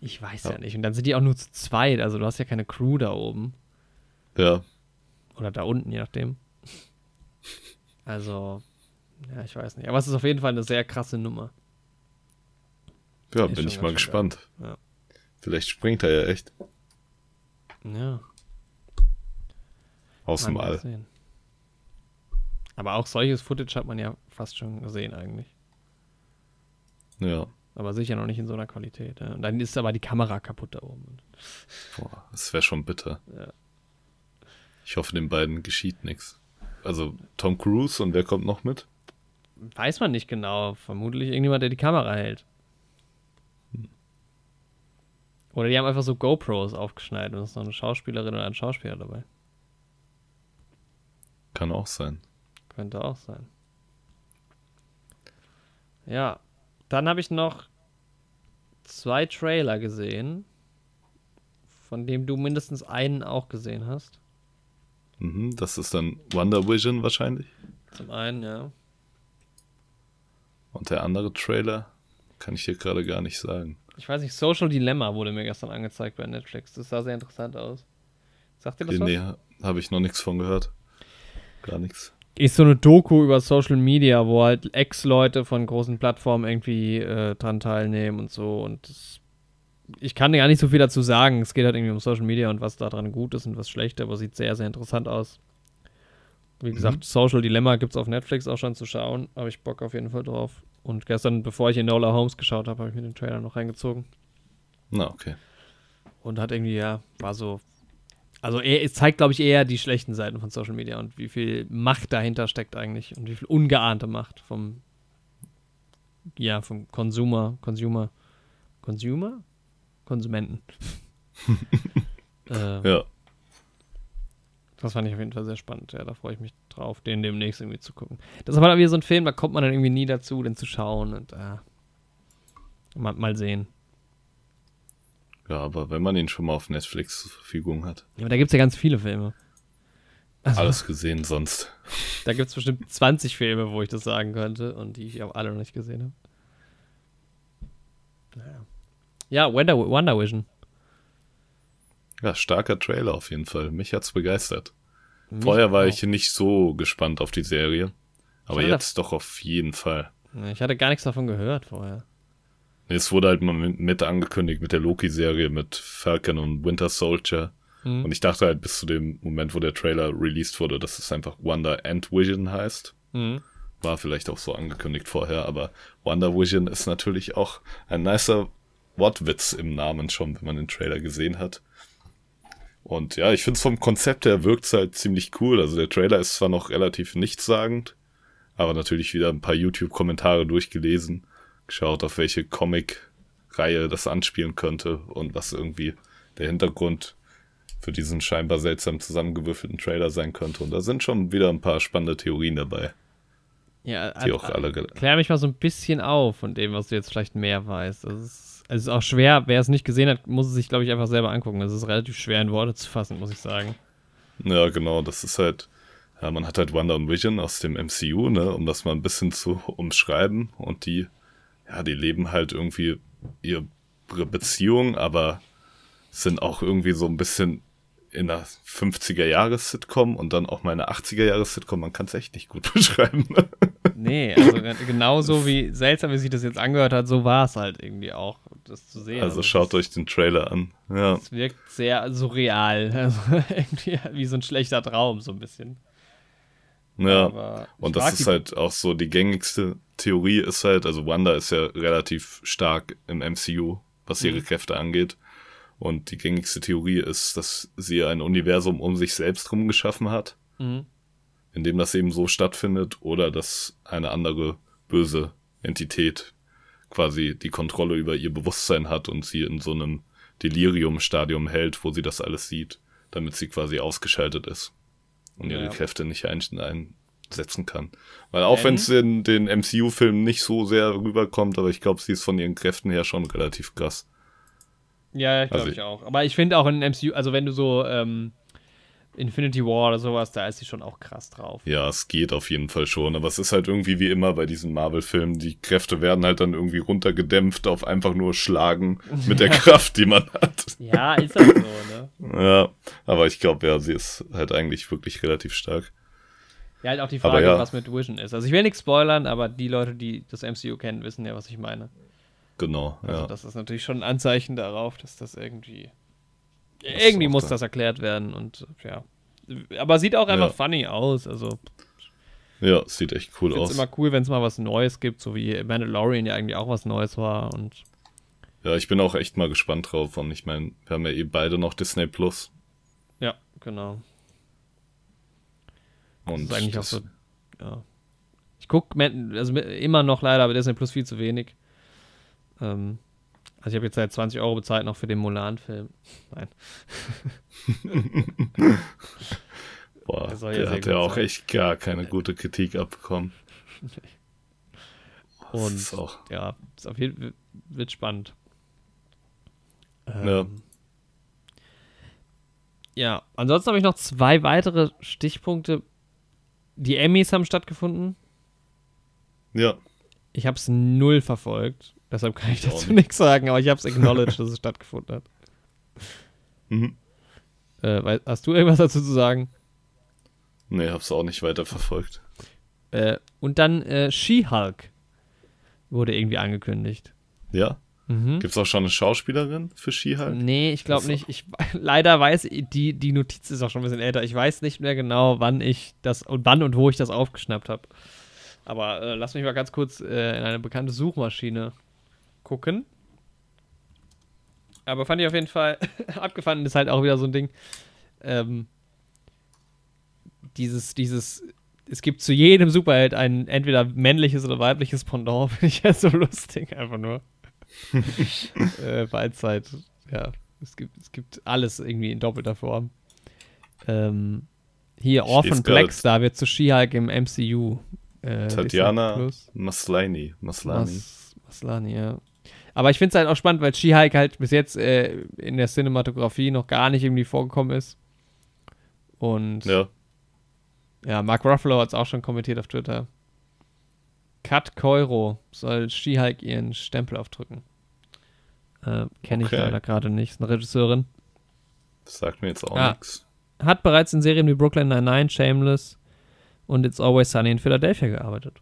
ich weiß ja. ja nicht. Und dann sind die auch nur zu zweit, also du hast ja keine Crew da oben. Ja. Oder da unten, je nachdem. Also, ja, ich weiß nicht. Aber es ist auf jeden Fall eine sehr krasse Nummer. Ja, ist bin ich mal gespannt. Ja. Vielleicht springt er ja echt. Ja. Aus dem All. Aber auch solches Footage hat man ja fast schon gesehen eigentlich. Ja. Aber sicher noch nicht in so einer Qualität. Ja. Und dann ist aber die Kamera kaputt da oben. Boah, das wäre schon bitter. Ja. Ich hoffe, den beiden geschieht nichts. Also Tom Cruise und wer kommt noch mit? Weiß man nicht genau. Vermutlich irgendjemand, der die Kamera hält. Oder die haben einfach so GoPros aufgeschnallt und es ist noch eine Schauspielerin oder ein Schauspieler dabei. Kann auch sein. Könnte auch sein. Ja, dann habe ich noch zwei Trailer gesehen, von dem du mindestens einen auch gesehen hast. Mhm, das ist dann Wonder Vision wahrscheinlich. Zum einen, ja. Und der andere Trailer kann ich dir gerade gar nicht sagen. Ich weiß nicht, Social Dilemma wurde mir gestern angezeigt bei Netflix. Das sah sehr interessant aus. Sagt ihr das was? Nee, habe ich noch nichts von gehört. Gar nichts. Ist so eine Doku über Social Media, wo halt Ex-Leute von großen Plattformen irgendwie äh, dran teilnehmen und so. Und das, ich kann gar nicht so viel dazu sagen. Es geht halt irgendwie um Social Media und was daran gut ist und was schlecht, aber sieht sehr, sehr interessant aus. Wie gesagt, mhm. Social Dilemma gibt es auf Netflix auch schon zu schauen. Habe ich Bock auf jeden Fall drauf. Und gestern, bevor ich in Nola Holmes geschaut habe, habe ich mir den Trailer noch reingezogen. Na, okay. Und hat irgendwie, ja, war so. Also er, es zeigt, glaube ich, eher die schlechten Seiten von Social Media und wie viel Macht dahinter steckt eigentlich und wie viel ungeahnte Macht vom, ja, vom Consumer, Consumer, Consumer? Konsumenten. äh, ja. Das fand ich auf jeden Fall sehr spannend. Ja, da freue ich mich drauf, den demnächst irgendwie zu gucken. Das ist aber wieder so ein Film, da kommt man dann irgendwie nie dazu, den zu schauen und äh, mal, mal sehen. Ja, aber wenn man ihn schon mal auf Netflix zur Verfügung hat. Ja, aber da gibt es ja ganz viele Filme. Also, Alles gesehen sonst. Da gibt es bestimmt 20 Filme, wo ich das sagen könnte und die ich auch alle noch nicht gesehen habe. Naja. Ja, Wonder, Wonder Vision. Ja, starker Trailer auf jeden Fall. Mich hat's begeistert. Mich Vorher war auch. ich nicht so gespannt auf die Serie. Aber jetzt doch auf jeden Fall. Ich hatte gar nichts davon gehört vorher. Es wurde halt mal mit angekündigt mit der Loki-Serie mit Falcon und Winter Soldier. Mhm. Und ich dachte halt bis zu dem Moment, wo der Trailer released wurde, dass es einfach Wonder and Vision heißt. Mhm. War vielleicht auch so angekündigt vorher, aber Wonder Vision ist natürlich auch ein nicer Wortwitz im Namen schon, wenn man den Trailer gesehen hat. Und ja, ich finde es vom Konzept her wirkt es halt ziemlich cool. Also der Trailer ist zwar noch relativ nichtssagend, aber natürlich wieder ein paar YouTube-Kommentare durchgelesen, geschaut, auf welche Comic-Reihe das anspielen könnte und was irgendwie der Hintergrund für diesen scheinbar seltsam zusammengewürfelten Trailer sein könnte. Und da sind schon wieder ein paar spannende Theorien dabei. Ja, die auch alle klär mich mal so ein bisschen auf von dem, was du jetzt vielleicht mehr weißt. Das ist es ist auch schwer, wer es nicht gesehen hat, muss es sich, glaube ich, einfach selber angucken. Es ist relativ schwer in Worte zu fassen, muss ich sagen. Ja, genau, das ist halt, ja, man hat halt Wonder und Vision aus dem MCU, ne, um das mal ein bisschen zu umschreiben. Und die, ja, die leben halt irgendwie ihre Beziehung, aber sind auch irgendwie so ein bisschen in einer 50er-Jahres-Sitcom und dann auch mal eine 80er-Jahres-Sitcom. Man kann es echt nicht gut beschreiben. Ne? Nee, also genauso wie seltsam, wie sich das jetzt angehört hat, so war es halt irgendwie auch, das zu sehen. Also, also schaut euch den Trailer an. Ja. Es wirkt sehr surreal. Also irgendwie wie so ein schlechter Traum, so ein bisschen. Ja, und das ist halt auch so die gängigste Theorie ist halt, also Wanda ist ja relativ stark im MCU, was ihre mhm. Kräfte angeht. Und die gängigste Theorie ist, dass sie ein Universum um sich selbst rum geschaffen hat, mhm. in dem das eben so stattfindet, oder dass eine andere böse Entität quasi die Kontrolle über ihr Bewusstsein hat und sie in so einem Delirium-Stadium hält, wo sie das alles sieht, damit sie quasi ausgeschaltet ist und ihre ja. Kräfte nicht einsetzen kann. Weil auch wenn es in den MCU-Filmen nicht so sehr rüberkommt, aber ich glaube, sie ist von ihren Kräften her schon relativ krass. Ja, glaube also ich auch. Aber ich finde auch in MCU, also wenn du so ähm, Infinity War oder sowas, da ist sie schon auch krass drauf. Ja, es geht auf jeden Fall schon. Aber es ist halt irgendwie wie immer bei diesen Marvel-Filmen, die Kräfte werden halt dann irgendwie runtergedämpft auf einfach nur Schlagen mit der Kraft, die man hat. Ja, ist halt so, ne? ja, aber ich glaube, ja, sie ist halt eigentlich wirklich relativ stark. Ja, halt auch die Frage, ja. was mit Vision ist. Also ich will nichts spoilern, aber die Leute, die das MCU kennen, wissen ja, was ich meine. Genau. Also ja. das ist natürlich schon ein Anzeichen darauf, dass das irgendwie. Irgendwie muss da. das erklärt werden und ja. Aber sieht auch einfach ja. funny aus. Also. Ja, sieht echt cool aus. Ist immer cool, wenn es mal was Neues gibt, so wie Mandalorian ja eigentlich auch was Neues war und. Ja, ich bin auch echt mal gespannt drauf und ich meine, wir haben ja eh beide noch Disney Plus. Ja, genau. Und das ist eigentlich auch so. Ja. Ich gucke also immer noch leider, aber Disney Plus viel zu wenig. Ähm, also ich habe jetzt seit 20 Euro bezahlt noch für den Mulan-Film. Nein. Boah, der, der hat ja auch sein. echt gar keine gute Kritik abbekommen. Und ist auch. ja, ist auf jeden Fall wird spannend. Ähm, ja. Ja, ansonsten habe ich noch zwei weitere Stichpunkte. Die Emmys haben stattgefunden. Ja. Ich habe es null verfolgt. Deshalb kann ich dazu nichts sagen, aber ich habe es acknowledged, dass es stattgefunden hat. Mhm. Äh, hast du irgendwas dazu zu sagen? Nee, hab's auch nicht weiter verfolgt. Äh, und dann äh, She-Hulk wurde irgendwie angekündigt. Ja? Mhm. Gibt's auch schon eine Schauspielerin für She-Hulk? Nee, ich glaube nicht. Ich, leider weiß, die, die Notiz ist auch schon ein bisschen älter. Ich weiß nicht mehr genau, wann ich das und wann und wo ich das aufgeschnappt habe. Aber äh, lass mich mal ganz kurz äh, in eine bekannte Suchmaschine gucken. Aber fand ich auf jeden Fall abgefahren, ist halt auch wieder so ein Ding. Ähm, dieses, dieses, es gibt zu jedem Superheld ein entweder männliches oder weibliches Pendant, finde ich ja so lustig, einfach nur. äh, Weil es halt, ja, es gibt, es gibt alles irgendwie in doppelter Form. Ähm, hier, Orphan Black Star wird zu She-Hulk im MCU. Äh, Tatjana Maslany. Maslany. Mas, Maslany, ja. Aber ich finde es halt auch spannend, weil She-Hulk halt bis jetzt äh, in der Cinematografie noch gar nicht irgendwie vorgekommen ist. Und ja, ja Mark Ruffalo hat es auch schon kommentiert auf Twitter. Kat Koiro soll She-Hulk ihren Stempel aufdrücken. Äh, Kenne okay. ich leider gerade nicht. Ist eine Regisseurin. Das sagt mir jetzt auch ja. nichts. Hat bereits in Serien wie Brooklyn Nine-Nine, Shameless und It's Always Sunny in Philadelphia gearbeitet.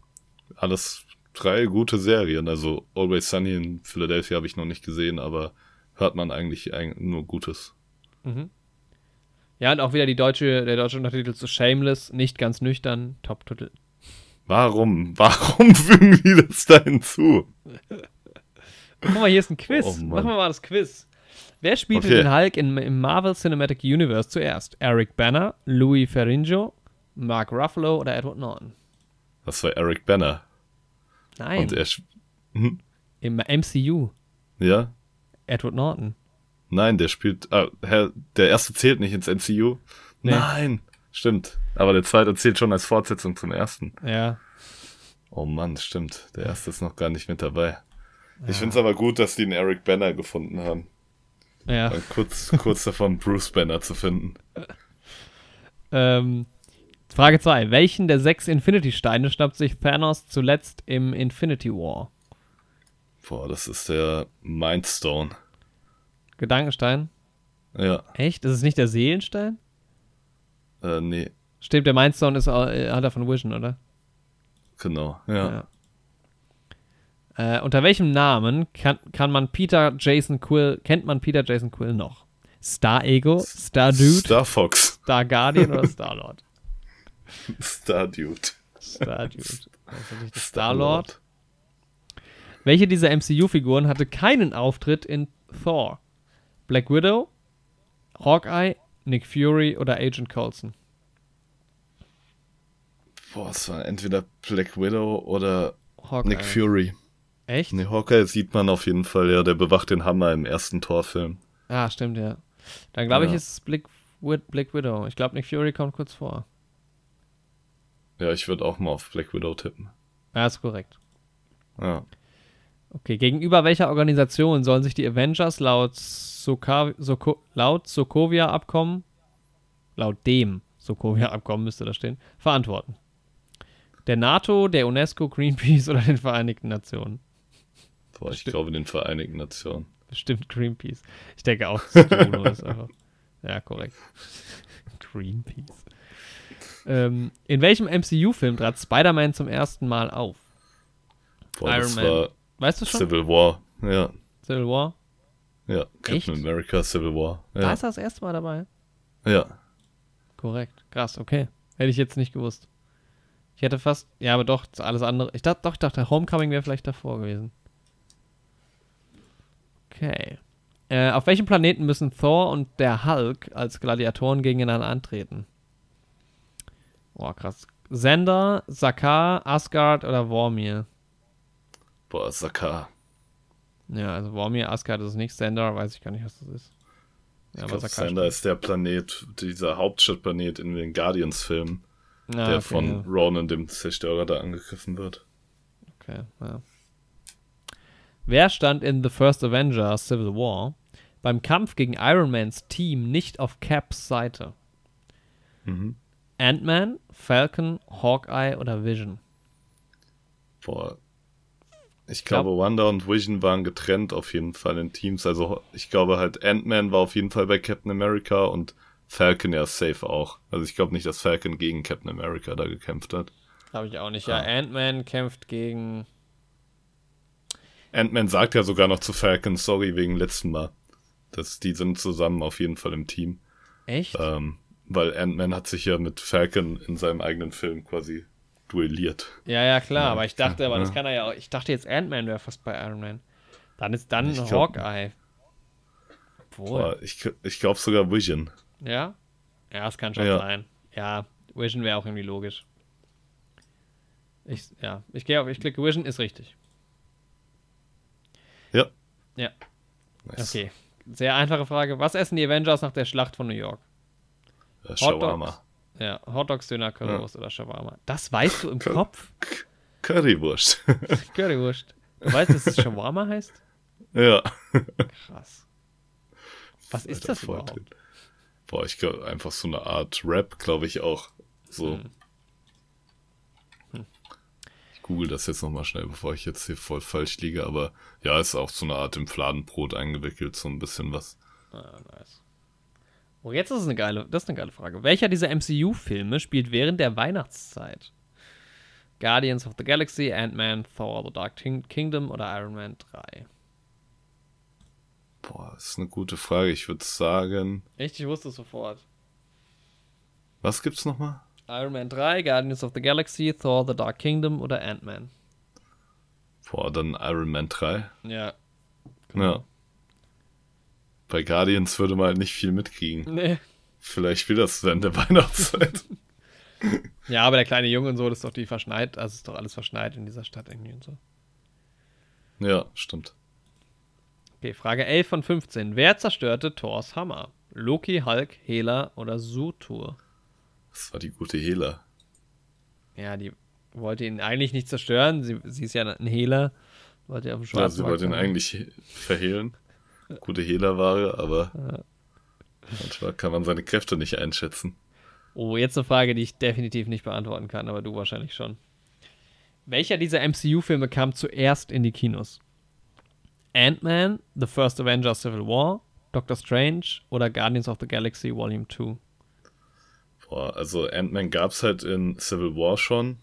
Alles drei gute Serien. Also Always Sunny in Philadelphia habe ich noch nicht gesehen, aber hört man eigentlich nur Gutes. Mhm. Ja, und auch wieder die deutsche, der deutsche Untertitel zu Shameless, nicht ganz nüchtern, Top-Titel. Warum? Warum fügen die das da hinzu? Guck mal, hier ist ein Quiz. Oh, Machen wir mal das Quiz. Wer spielte okay. den Hulk in, im Marvel Cinematic Universe zuerst? Eric Banner, Louis Ferrigno, Mark Ruffalo oder Edward Norton? Das war Eric Banner. Nein. Und er hm? Im MCU. Ja. Edward Norton. Nein, der spielt. Ah, der erste zählt nicht ins MCU. Nee. Nein. Stimmt. Aber der zweite zählt schon als Fortsetzung zum ersten. Ja. Oh Mann, stimmt. Der erste ist noch gar nicht mit dabei. Ja. Ich finde es aber gut, dass die einen Eric Banner gefunden haben. Ja. kurz, kurz davon, Bruce Banner zu finden. Ähm, Frage 2. Welchen der sechs Infinity-Steine schnappt sich Thanos zuletzt im Infinity War? Boah, das ist der Mindstone. Gedankenstein? Ja. Echt? Ist nicht der Seelenstein? Äh, nee. Stimmt, der Mindstone ist, äh, hat er von Vision, oder? Genau, ja. ja. Äh, unter welchem Namen kann, kann man Peter Jason Quill, kennt man Peter Jason Quill noch? Star Ego, Star Dude, Star Fox, Star Guardian oder Star Lord? Star Dude. Star Dude. Also Star Lord. Welche dieser MCU-Figuren hatte keinen Auftritt in Thor? Black Widow, Hawkeye, Nick Fury oder Agent Coulson? Boah, es war entweder Black Widow oder Hawkeye. Nick Fury. Echt? Nee, Hawkeye sieht man auf jeden Fall, ja, der bewacht den Hammer im ersten Torfilm. Ah, stimmt, ja. Dann glaube ja. ich, ist es Black, Black Widow. Ich glaube, Nick Fury kommt kurz vor. Ja, ich würde auch mal auf Black Widow tippen. Ja, ist korrekt. Ja. Okay, gegenüber welcher Organisation sollen sich die Avengers laut, Soka Soko laut Sokovia-Abkommen, laut dem Sokovia-Abkommen müsste da stehen, verantworten? Der NATO, der UNESCO, Greenpeace oder den Vereinigten Nationen? Boah, ich Bestimmt. glaube den Vereinigten Nationen. Bestimmt Greenpeace. Ich denke auch, das ist einfach. Ja, korrekt. Greenpeace. Ähm, in welchem MCU-Film trat Spider-Man zum ersten Mal auf? Boah, Iron Man. Weißt du schon? Civil War, ja. Civil War? Ja, Captain Echt? America, Civil War. Ja. Da ist er das erste Mal dabei? Ja. Korrekt. Krass, okay. Hätte ich jetzt nicht gewusst. Ich hätte fast, ja, aber doch, alles andere. Ich dachte, doch, ich dachte, Homecoming wäre vielleicht davor gewesen. Okay. Äh, auf welchem Planeten müssen Thor und der Hulk als Gladiatoren gegeneinander antreten? Boah, krass. Sender, Sakar, Asgard oder Vormir? Boah, Sakar. Ja, also Vormir, Asgard ist nicht. Sender, weiß ich gar nicht, was das ist. Ja, ich glaube, Sender ist der Planet, dieser Hauptstadtplanet in den Guardians-Filmen, ja, der okay, von ja. Ronan, dem Zerstörer, da angegriffen wird. Okay, ja. Wer stand in The First Avenger Civil War beim Kampf gegen Iron Mans Team nicht auf Caps Seite? Mhm. Ant-Man, Falcon, Hawkeye oder Vision? Boah. Ich glaube, glaub, Wanda und Vision waren getrennt auf jeden Fall in Teams. Also ich glaube halt, Ant-Man war auf jeden Fall bei Captain America und Falcon ja safe auch. Also ich glaube nicht, dass Falcon gegen Captain America da gekämpft hat. Glaube ich auch nicht. Ja, ah. Ant-Man kämpft gegen. Ant-Man sagt ja sogar noch zu Falcon, sorry wegen letzten Mal. Das, die sind zusammen auf jeden Fall im Team. Echt? Ähm, weil Ant-Man hat sich ja mit Falcon in seinem eigenen Film quasi duelliert. Ja, ja, klar, ja. aber ich dachte, aber ja. das kann er ja auch. Ich dachte jetzt Ant-Man wäre fast bei Iron Man. Dann ist dann ich Hawkeye. Obwohl. Ich, ich glaube sogar Vision. Ja? Ja, das kann schon ja. sein. Ja, Vision wäre auch irgendwie logisch. Ich, ja, ich gehe auf, ich klicke Vision, ist richtig. Ja. Ja. Nice. Okay. Sehr einfache Frage. Was essen die Avengers nach der Schlacht von New York? Ja, Shawarma. Ja, Hotdogs, Döner, Currywurst ja. oder Shawarma. Das weißt du im Cur Kopf? Currywurst. Currywurst. Du weißt, dass es Shawarma heißt? Ja. Krass. Was ist das überhaupt? Boah, ich glaube, einfach so eine Art Rap, glaube ich auch. So. Hm. Hm. Ich google das jetzt nochmal schnell, bevor ich jetzt hier voll falsch liege, aber ja, ist auch so eine Art im Fladenbrot eingewickelt, so ein bisschen was. Ah, nice. Oh, jetzt ist es eine geile, das ist eine geile Frage. Welcher dieser MCU-Filme spielt während der Weihnachtszeit? Guardians of the Galaxy, Ant-Man, Thor, The Dark Kingdom oder Iron Man 3? Boah, das ist eine gute Frage. Ich würde sagen. Echt, ich wusste es sofort. Was gibt's nochmal? Iron Man 3, Guardians of the Galaxy, Thor, The Dark Kingdom oder Ant-Man? Boah, dann Iron Man 3. Ja. Genau. Ja. Bei Guardians würde man halt nicht viel mitkriegen. Nee. Vielleicht will das während der Weihnachtszeit. ja, aber der kleine Junge und so, das ist doch die verschneit, also ist doch alles verschneit in dieser Stadt irgendwie und so. Ja, stimmt. Okay, Frage 11 von 15. Wer zerstörte Thors Hammer? Loki, Hulk, Hela oder Surtur? Das war die gute Hela. Ja, die wollte ihn eigentlich nicht zerstören. Sie, sie ist ja ein Hela. Wollte auf dem ja, sie wollte ihn eigentlich verhehlen. Gute Hehlerware, aber ja. manchmal kann man seine Kräfte nicht einschätzen. Oh, jetzt eine Frage, die ich definitiv nicht beantworten kann, aber du wahrscheinlich schon. Welcher dieser MCU-Filme kam zuerst in die Kinos? Ant-Man, The First Avenger Civil War, Doctor Strange oder Guardians of the Galaxy Volume 2? Boah, also Ant-Man gab es halt in Civil War schon.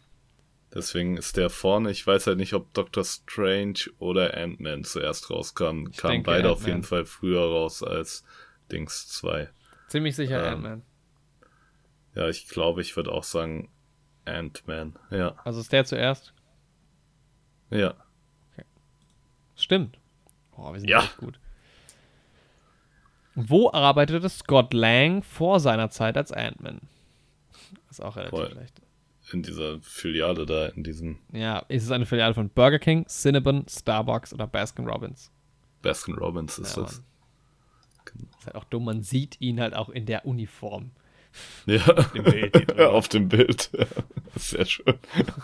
Deswegen ist der vorne. Ich weiß halt nicht, ob Doctor Strange oder Ant-Man zuerst rauskam. Ich Kamen beide auf jeden Fall früher raus als Dings 2. Ziemlich sicher ähm, Ant-Man. Ja, ich glaube, ich würde auch sagen Ant-Man. Ja. Also ist der zuerst? Ja. Okay. Stimmt. Oh, wir sind ja. echt gut. Wo arbeitete Scott Lang vor seiner Zeit als Ant-Man? Ist auch relativ Voll. schlecht. In dieser Filiale da, in diesem. Ja, ist es eine Filiale von Burger King, Cinnabon, Starbucks oder Baskin Robbins? Baskin Robbins ist ja, das. Genau. Ist halt auch dumm, man sieht ihn halt auch in der Uniform. Ja, auf dem Bild. auf dem Bild. Sehr schön.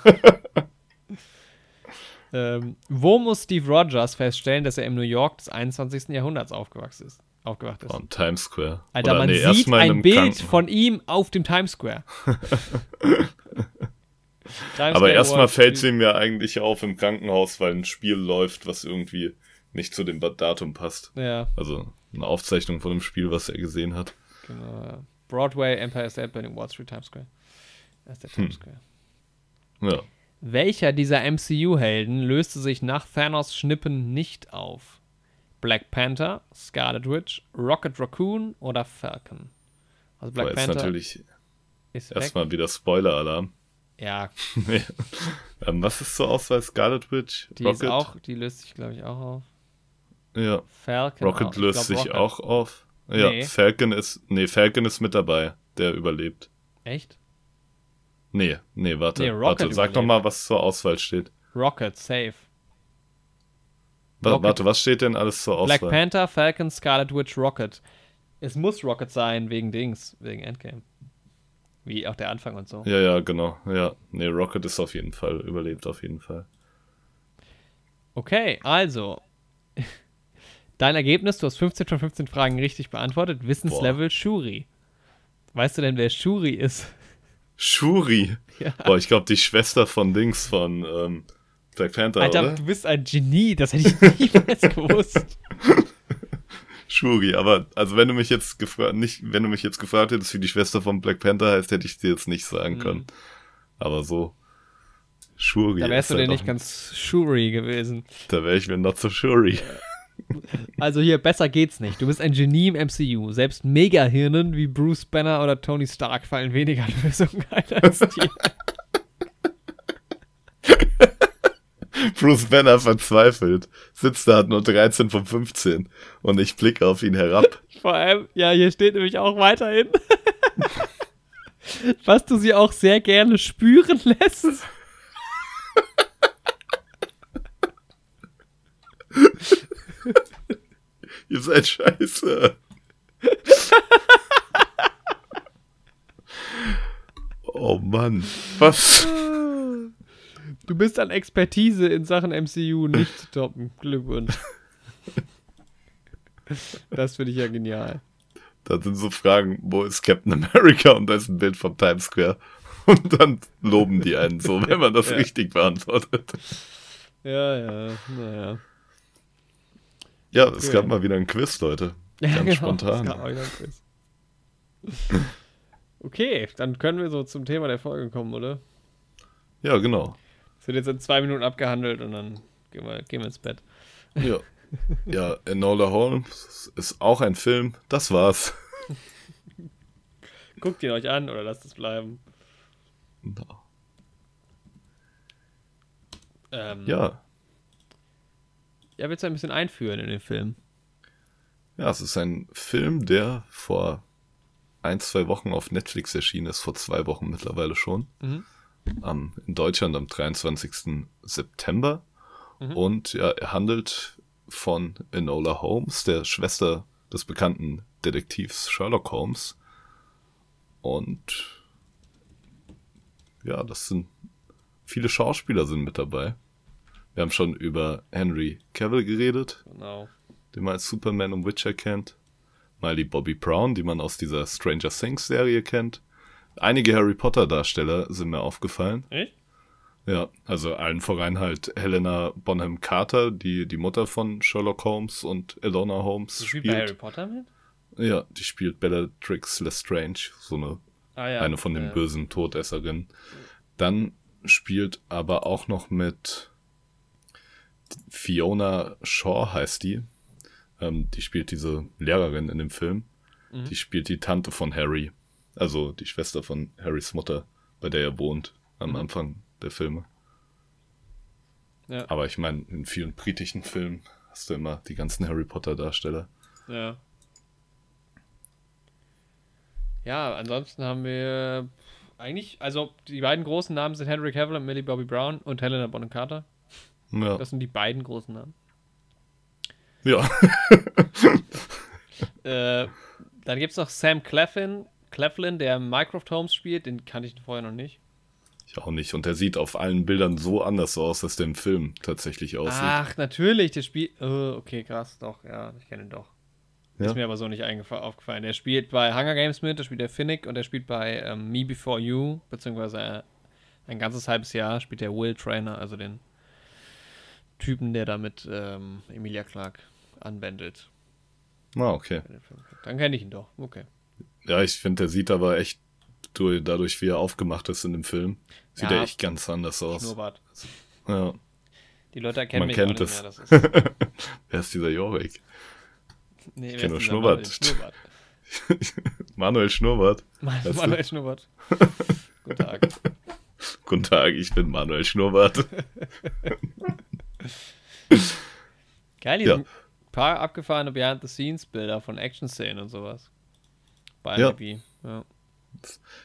Ähm, wo muss Steve Rogers feststellen, dass er im New York des 21. Jahrhunderts aufgewachsen ist? Aufgewacht ist. Von Times Square. Alter, Oder, man nee, sieht ein Bild von ihm auf dem Times Square. Times Aber erstmal fällt es ihm ja eigentlich auf im Krankenhaus, weil ein Spiel läuft, was irgendwie nicht zu dem Datum passt. Ja. Also eine Aufzeichnung von dem Spiel, was er gesehen hat. Genau. Broadway, Empire State Building, Wall Street, Times Square. Das ist der Times hm. Square. Ja. Welcher dieser MCU-Helden löste sich nach Thanos Schnippen nicht auf? Black Panther, Scarlet Witch, Rocket Raccoon oder Falcon? Also Black Boah, Panther natürlich ist erstmal wieder Spoiler-Alarm. Ja. ähm, was ist zur Auswahl Scarlet Witch? Die Rocket? ist auch, die löst sich glaube ich auch auf. Ja. Falcon Rocket auch. löst sich Rocket. auch auf. Ja, nee. Falcon ist nee, Falcon ist mit dabei, der überlebt. Echt? Nee, nee, warte. Nee, warte, sag doch mal, was zur Auswahl steht. Rocket, safe. Rocket. Warte, was steht denn alles zur Auswahl? Black Panther, Falcon, Scarlet Witch, Rocket. Es muss Rocket sein, wegen Dings, wegen Endgame. Wie auch der Anfang und so. Ja, ja, genau. Ja, nee, Rocket ist auf jeden Fall, überlebt auf jeden Fall. Okay, also. Dein Ergebnis, du hast 15 von 15 Fragen richtig beantwortet. Wissenslevel Shuri. Weißt du denn, wer Shuri ist? Shuri. Ja. Boah, ich glaube, die Schwester von Dings von ähm, Black Panther. Alter, oder? du bist ein Genie, das hätte ich niemals gewusst. Shuri, aber also wenn du mich jetzt gefragt, nicht, wenn du mich jetzt gefragt hättest, wie die Schwester von Black Panther heißt, hätte ich dir jetzt nicht sagen mhm. können. Aber so. Shuri. Da wärst du halt dir nicht ganz Shuri gewesen. Da wäre ich mir not so Shuri. Also hier, besser geht's nicht. Du bist ein Genie im MCU. Selbst Megahirnen wie Bruce Banner oder Tony Stark fallen weniger Lösungen ein als dir. Bruce Banner verzweifelt. Sitzt da, hat nur 13 von 15. Und ich blicke auf ihn herab. Vor allem, ja, hier steht nämlich auch weiterhin, was du sie auch sehr gerne spüren lässt. Ihr seid scheiße. oh Mann. Was? Du bist an Expertise in Sachen MCU nicht zu toppen. Glückwunsch. Das finde ich ja genial. Da sind so Fragen, wo ist Captain America und da ist ein Bild vom Times Square. Und dann loben die einen so, wenn man das ja. richtig beantwortet. Ja, ja, naja. Ja, es okay. gab mal wieder ein Quiz, Leute. Ganz ja, genau, spontan. Es gab mal wieder ein Quiz. okay, dann können wir so zum Thema der Folge kommen, oder? Ja, genau. Es wird jetzt in zwei Minuten abgehandelt und dann gehen wir, gehen wir ins Bett. Ja. Ja, Enola Holmes ist auch ein Film. Das war's. Guckt ihn euch an oder lasst es bleiben. No. Ähm, ja. Ja, willst du ein bisschen einführen in den Film? Ja, es ist ein Film, der vor ein, zwei Wochen auf Netflix erschienen ist, vor zwei Wochen mittlerweile schon. Mhm. Um, in Deutschland am 23. September. Mhm. Und ja, er handelt von Enola Holmes, der Schwester des bekannten Detektivs Sherlock Holmes. Und ja, das sind viele Schauspieler sind mit dabei. Wir haben schon über Henry Cavill geredet, genau. den man als Superman und Witcher kennt. Miley Bobby Brown, die man aus dieser Stranger Things Serie kennt. Einige Harry Potter Darsteller sind mir aufgefallen. Echt? Ja, also allen voran halt Helena Bonham Carter, die die Mutter von Sherlock Holmes und Elona Holmes die spielt. bei Harry Potter mit? Ja, die spielt Bellatrix Lestrange, so eine, ah, ja. eine von den ja. bösen Todesserinnen. Dann spielt aber auch noch mit Fiona Shaw heißt die. Ähm, die spielt diese Lehrerin in dem Film. Mhm. Die spielt die Tante von Harry. Also die Schwester von Harrys Mutter, bei der er wohnt am mhm. Anfang der Filme. Ja. Aber ich meine, in vielen britischen Filmen hast du immer die ganzen Harry Potter Darsteller. Ja. Ja, ansonsten haben wir eigentlich, also die beiden großen Namen sind Henry Cavill und Millie Bobby Brown und Helena Bonham Carter. Ja. Das sind die beiden großen Namen. Ja. äh, dann gibt es noch Sam Cleflin, Cleflin, der Mycroft Holmes spielt. Den kannte ich vorher noch nicht. Ich auch nicht. Und der sieht auf allen Bildern so anders aus, als der im Film tatsächlich aussieht. Ach, natürlich. Der spielt. Oh, okay, krass. Doch, ja, ich kenne ihn doch. Ja. Ist mir aber so nicht aufgefallen. Der spielt bei Hunger Games mit, der spielt der Finnick und der spielt bei ähm, Me Before You, beziehungsweise äh, ein ganzes halbes Jahr spielt der Will Trainer, also den Typen, der damit ähm, Emilia Clark anwendet. Ah, okay. Dann kenne ich ihn doch. Okay. Ja, ich finde, der sieht aber echt dadurch, wie er aufgemacht ist in dem Film, sieht ja, er echt ganz anders aus. Schnurrbart. Ja. Die Leute erkennen Man mich kennt es. Ist wer ist dieser Jorik? Nee, ich kenne nur Schnurrbart. Schnurrbart. Manuel Schnurrbart. Manuel, Manuel Schnurrbart. Guten Tag. Guten Tag, ich bin Manuel Schnurrbart. Geil, hier ja. ein paar abgefahrene Behind-the-Scenes-Bilder von Action-Szenen und sowas. Bei ja. ja.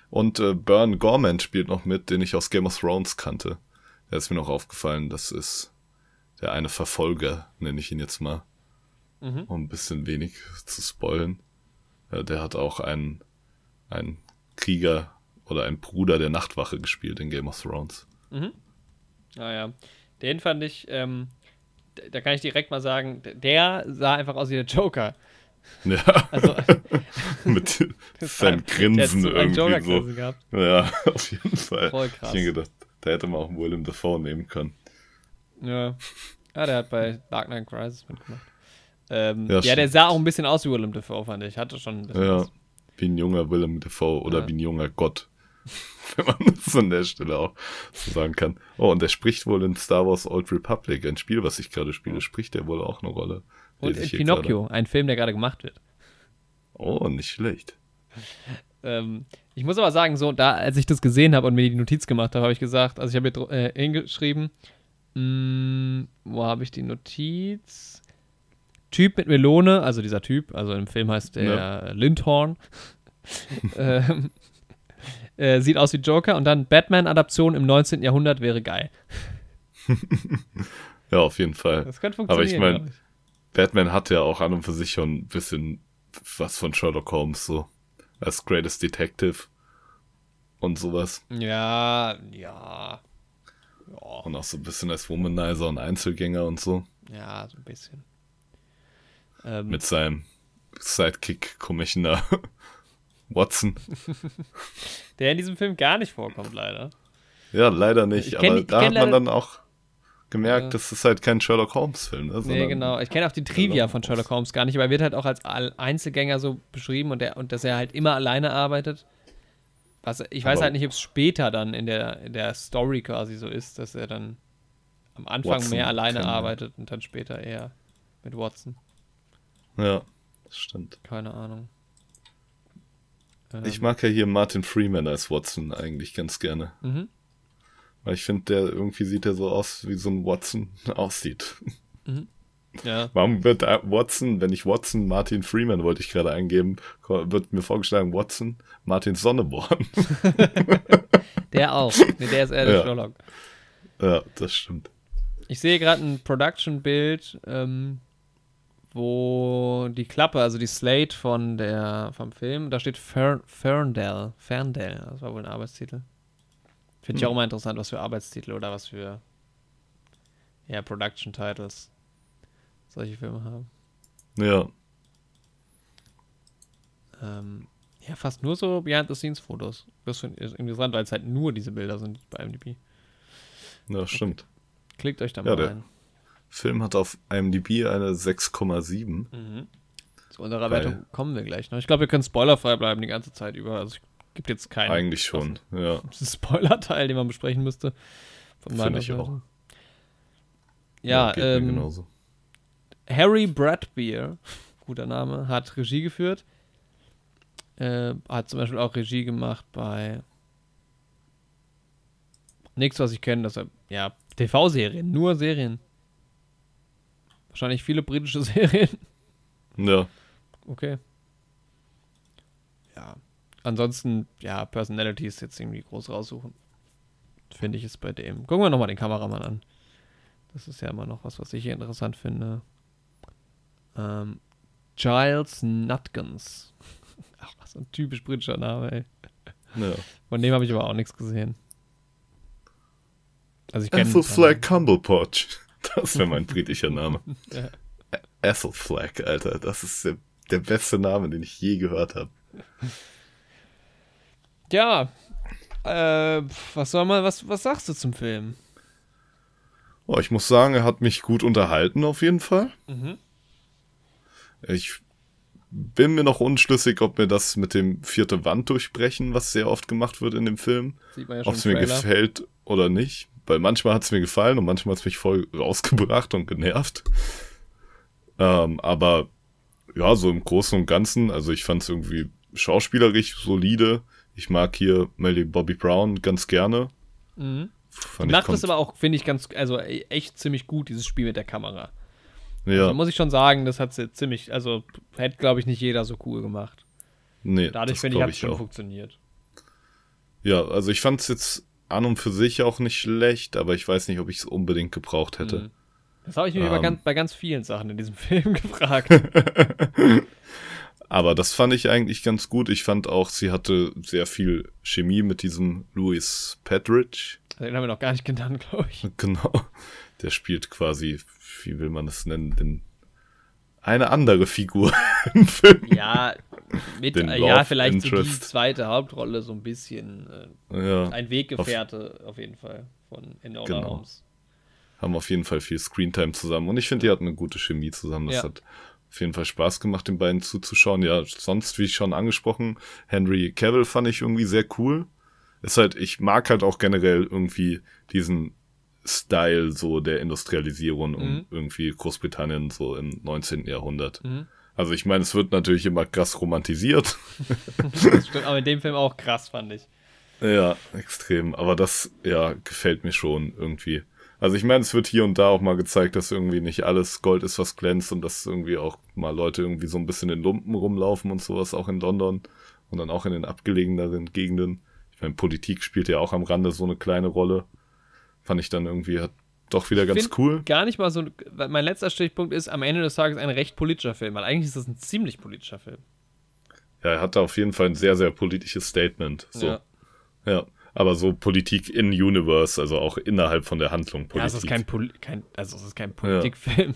Und äh, Bern Gorman spielt noch mit, den ich aus Game of Thrones kannte. Der ist mir noch aufgefallen. Das ist der eine Verfolger, nenne ich ihn jetzt mal. Mhm. Um ein bisschen wenig zu spoilen. Ja, der hat auch einen, einen Krieger oder einen Bruder der Nachtwache gespielt in Game of Thrones. Mhm. Ah ja. Den fand ich, ähm, da kann ich direkt mal sagen, der sah einfach aus wie der Joker. Ja. Also, mit seinem Grinsen so irgendwie so. Gehabt. Ja, auf jeden Fall. Voll krass. Ich gedacht, da hätte man auch Willem Dafoe nehmen können. Ja. Ja, der hat bei Dark Knight Crisis mitgemacht. Ähm, ja, ja der sah auch ein bisschen aus wie Willem Dafoe, fand ich. Hatte schon ein bisschen Ja, was. wie ein junger Willem Dafoe oder ja. wie ein junger Gott. wenn man das an der Stelle auch so sagen kann. Oh, und er spricht wohl in Star Wars Old Republic, ein Spiel, was ich gerade spiele, spricht er wohl auch eine Rolle. Und in Pinocchio, grade. ein Film, der gerade gemacht wird. Oh, nicht schlecht. ähm, ich muss aber sagen, so, da, als ich das gesehen habe und mir die Notiz gemacht habe, habe ich gesagt, also ich habe hier äh, hingeschrieben, Mm, wo habe ich die Notiz? Typ mit Melone, also dieser Typ, also im Film heißt der ja. Lindhorn. ähm, äh, sieht aus wie Joker und dann Batman-Adaption im 19. Jahrhundert wäre geil. ja, auf jeden Fall. Das könnte funktionieren. Aber ich meine, Batman hat ja auch an und für sich schon ein bisschen was von Sherlock Holmes, so als Greatest Detective und sowas. Ja, ja. ja. Und auch so ein bisschen als Womanizer und Einzelgänger und so. Ja, so ein bisschen. Ähm, Mit seinem Sidekick Commissioner Watson. Der in diesem Film gar nicht vorkommt, leider. Ja, leider nicht. Kenn, aber da hat man dann auch gemerkt, ja. das ist halt kein Sherlock Holmes-Film. Ne, nee, genau. Ich kenne auch die Trivia von Sherlock Holmes gar nicht, aber er wird halt auch als Einzelgänger so beschrieben und, der, und dass er halt immer alleine arbeitet. Was, ich weiß aber halt nicht, ob es später dann in der, in der Story quasi so ist, dass er dann am Anfang Watson mehr alleine arbeitet und dann später eher mit Watson. Ja, das stimmt. Keine Ahnung. Ich mag ja hier Martin Freeman als Watson eigentlich ganz gerne. Mhm. Weil ich finde, der irgendwie sieht er so aus, wie so ein Watson aussieht. Mhm. Ja. Warum wird Watson, wenn ich Watson, Martin Freeman wollte ich gerade eingeben, wird mir vorgeschlagen, Watson, Martin Sonneborn. der auch. Nee, der ist eher der ja. Sherlock. Ja, das stimmt. Ich sehe gerade ein Production-Bild, ähm, wo die Klappe, also die Slate von der, vom Film, da steht Fern, Ferndale. Ferndale, das war wohl ein Arbeitstitel. Finde ich hm. auch immer interessant, was für Arbeitstitel oder was für ja, Production Titles solche Filme haben. Ja. Ähm, ja, fast nur so Behind-the-Scenes-Fotos. Das finde ich interessant, weil es halt nur diese Bilder sind bei MDB. Ja, stimmt. Klickt euch da mal ja, rein. Film hat auf IMDb eine 6,7. Mhm. Zu unserer Wertung kommen wir gleich noch. Ich glaube, wir können spoilerfrei bleiben die ganze Zeit über. Also ich gibt jetzt keinen. Eigentlich schon, ja. Spoiler-Teil, den man besprechen müsste. Von Finde ich auch. Ja, ja ähm, Harry Bradbeer, guter Name, hat Regie geführt. Äh, hat zum Beispiel auch Regie gemacht bei nichts, was ich kenne, dass er, ja, TV-Serien, nur Serien. Wahrscheinlich viele britische Serien. Ja. Okay. Ja ansonsten, ja, Personalities jetzt irgendwie groß raussuchen. Finde ich es bei dem. Gucken wir nochmal den Kameramann an. Das ist ja immer noch was, was ich hier interessant finde. Ähm, Giles Nutkins. Ach, was ein typisch britischer Name, ey. Ja. Von dem habe ich aber auch nichts gesehen. Also ich Ethelflag Cumblepotch. Das wäre mein britischer Name. ja. Ethelflag, Alter. Das ist der, der beste Name, den ich je gehört habe. Ja, äh, was soll man, was, was sagst du zum Film? Oh, ich muss sagen, er hat mich gut unterhalten auf jeden Fall. Mhm. Ich bin mir noch unschlüssig, ob mir das mit dem vierte Wand durchbrechen, was sehr oft gemacht wird in dem Film, ja ob es mir gefällt oder nicht. Weil manchmal hat es mir gefallen und manchmal hat es mich voll rausgebracht und genervt. Ähm, aber ja, so im Großen und Ganzen, also ich fand es irgendwie schauspielerisch solide. Ich mag hier Melly Bobby Brown ganz gerne. Mhm. Macht das aber auch, finde ich, ganz, also e, echt ziemlich gut, dieses Spiel mit der Kamera. Ja. Also muss ich schon sagen, das hat sie ziemlich, also hätte, glaube ich, nicht jeder so cool gemacht. Nee. Dadurch, finde ich, hat es schon auch. funktioniert. Ja, also ich fand es jetzt an und für sich auch nicht schlecht, aber ich weiß nicht, ob ich es unbedingt gebraucht hätte. Mhm. Das habe ich mir um, bei, ähm. ganz, bei ganz vielen Sachen in diesem Film gefragt. Aber das fand ich eigentlich ganz gut. Ich fand auch, sie hatte sehr viel Chemie mit diesem Louis Petridge. Den haben wir noch gar nicht genannt, glaube ich. Genau. Der spielt quasi, wie will man das nennen, den, eine andere Figur im Film. Ja, mit, äh, ja vielleicht so die zweite Hauptrolle so ein bisschen. Äh, ja, ein Weggefährte auf, auf, jeden Fall von Enola genau. Holmes. Haben auf jeden Fall viel Screentime zusammen und ich finde, die hatten eine gute Chemie zusammen. Das ja. hat auf jeden Fall Spaß gemacht, den beiden zuzuschauen. Ja, sonst, wie schon angesprochen, Henry Cavill fand ich irgendwie sehr cool. Ist halt, ich mag halt auch generell irgendwie diesen Style so der Industrialisierung mhm. und irgendwie Großbritannien so im 19. Jahrhundert. Mhm. Also ich meine, es wird natürlich immer krass romantisiert. das stimmt, aber in dem Film auch krass, fand ich. Ja, extrem. Aber das, ja, gefällt mir schon irgendwie. Also ich meine, es wird hier und da auch mal gezeigt, dass irgendwie nicht alles Gold ist, was glänzt und dass irgendwie auch mal Leute irgendwie so ein bisschen in Lumpen rumlaufen und sowas, auch in London und dann auch in den abgelegeneren Gegenden. Ich meine, Politik spielt ja auch am Rande so eine kleine Rolle. Fand ich dann irgendwie hat doch wieder ganz cool. Gar nicht mal so. Mein letzter Stichpunkt ist am Ende des Tages ein recht politischer Film, weil eigentlich ist das ein ziemlich politischer Film. Ja, er hat da auf jeden Fall ein sehr, sehr politisches Statement. So. Ja. ja. Aber so Politik in Universe, also auch innerhalb von der Handlung Politik. Ja, es ist kein, Poli kein also es ist kein Politikfilm.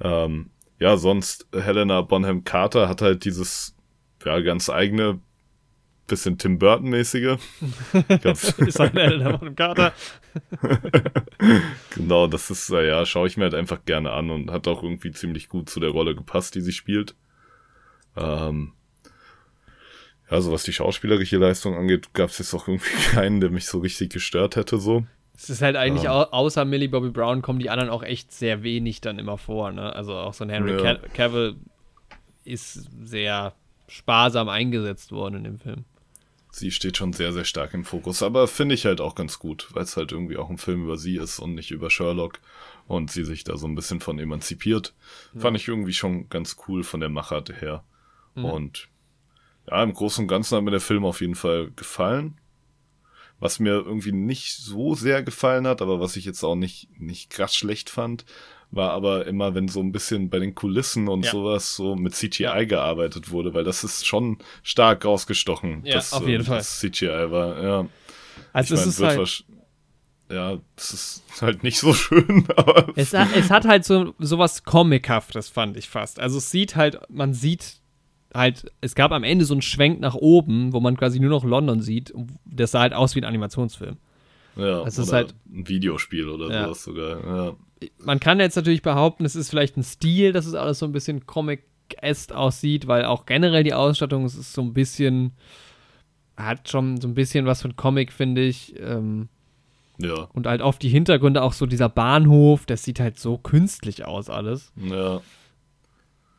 Ja. ähm, ja, sonst Helena Bonham Carter hat halt dieses ja, ganz eigene bisschen Tim Burton-mäßige. ist halt Helena Bonham Carter. genau, das ist, ja, schaue ich mir halt einfach gerne an und hat auch irgendwie ziemlich gut zu der Rolle gepasst, die sie spielt. Ähm, ja, so was die schauspielerische Leistung angeht, gab es jetzt auch irgendwie keinen, der mich so richtig gestört hätte, so. Es ist halt eigentlich, ähm, außer Millie Bobby Brown, kommen die anderen auch echt sehr wenig dann immer vor, ne? Also auch so ein Henry ja. Cavill ist sehr sparsam eingesetzt worden in dem Film. Sie steht schon sehr, sehr stark im Fokus, aber finde ich halt auch ganz gut, weil es halt irgendwie auch ein Film über sie ist und nicht über Sherlock und sie sich da so ein bisschen von emanzipiert. Ja. Fand ich irgendwie schon ganz cool von der Machart her. Mhm. Und ja, im Großen und Ganzen hat mir der Film auf jeden Fall gefallen. Was mir irgendwie nicht so sehr gefallen hat, aber was ich jetzt auch nicht, nicht krass schlecht fand, war aber immer, wenn so ein bisschen bei den Kulissen und ja. sowas so mit CGI ja. gearbeitet wurde, weil das ist schon stark rausgestochen. Ja, dass, auf jeden äh, Fall. CGI war, ja. Also ich es mein, ist halt ja, das ist halt nicht so schön, aber. Es, es hat halt so sowas Comichaftes, fand ich fast. Also es sieht halt, man sieht halt, es gab am Ende so einen Schwenk nach oben, wo man quasi nur noch London sieht. Das sah halt aus wie ein Animationsfilm. Ja, es ist halt ein Videospiel oder ja. sowas sogar. Ja. Man kann jetzt natürlich behaupten, es ist vielleicht ein Stil, dass es alles so ein bisschen Comic-est aussieht, weil auch generell die Ausstattung es ist so ein bisschen, hat schon so ein bisschen was von Comic, finde ich. Ähm, ja. Und halt auf die Hintergründe auch so dieser Bahnhof, das sieht halt so künstlich aus alles. Ja.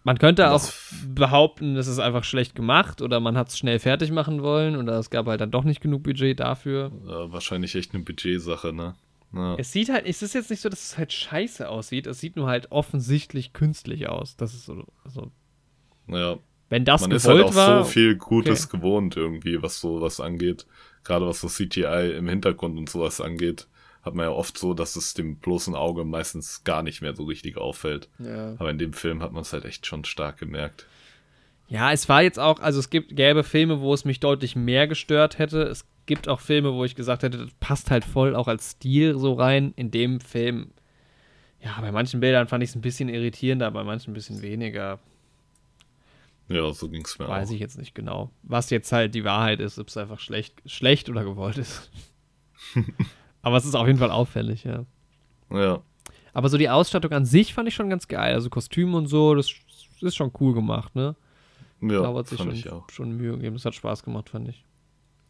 Man könnte auch behaupten, es ist einfach schlecht gemacht oder man hat es schnell fertig machen wollen oder es gab halt dann doch nicht genug Budget dafür. Ja, wahrscheinlich echt eine Budgetsache, ne? Ja. Es sieht halt, es ist jetzt nicht so, dass es halt scheiße aussieht, es sieht nur halt offensichtlich künstlich aus. Das ist so. so. Ja. Wenn das Man ist halt auch war, so viel Gutes okay. gewohnt irgendwie, was sowas angeht. Gerade was so CGI im Hintergrund und sowas angeht hat man ja oft so, dass es dem bloßen Auge meistens gar nicht mehr so richtig auffällt. Ja. Aber in dem Film hat man es halt echt schon stark gemerkt. Ja, es war jetzt auch, also es gibt, gäbe Filme, wo es mich deutlich mehr gestört hätte. Es gibt auch Filme, wo ich gesagt hätte, das passt halt voll auch als Stil so rein. In dem Film, ja, bei manchen Bildern fand ich es ein bisschen irritierender, bei manchen ein bisschen weniger. Ja, so ging es mir Weiß auch. Weiß ich jetzt nicht genau. Was jetzt halt die Wahrheit ist, ob es einfach schlecht, schlecht oder gewollt ist. Aber es ist auf jeden Fall auffällig, ja. Ja. Aber so die Ausstattung an sich fand ich schon ganz geil. Also Kostüme und so, das ist schon cool gemacht, ne? Ja, da hat sich schon, schon Mühe gegeben. Das hat Spaß gemacht, fand ich.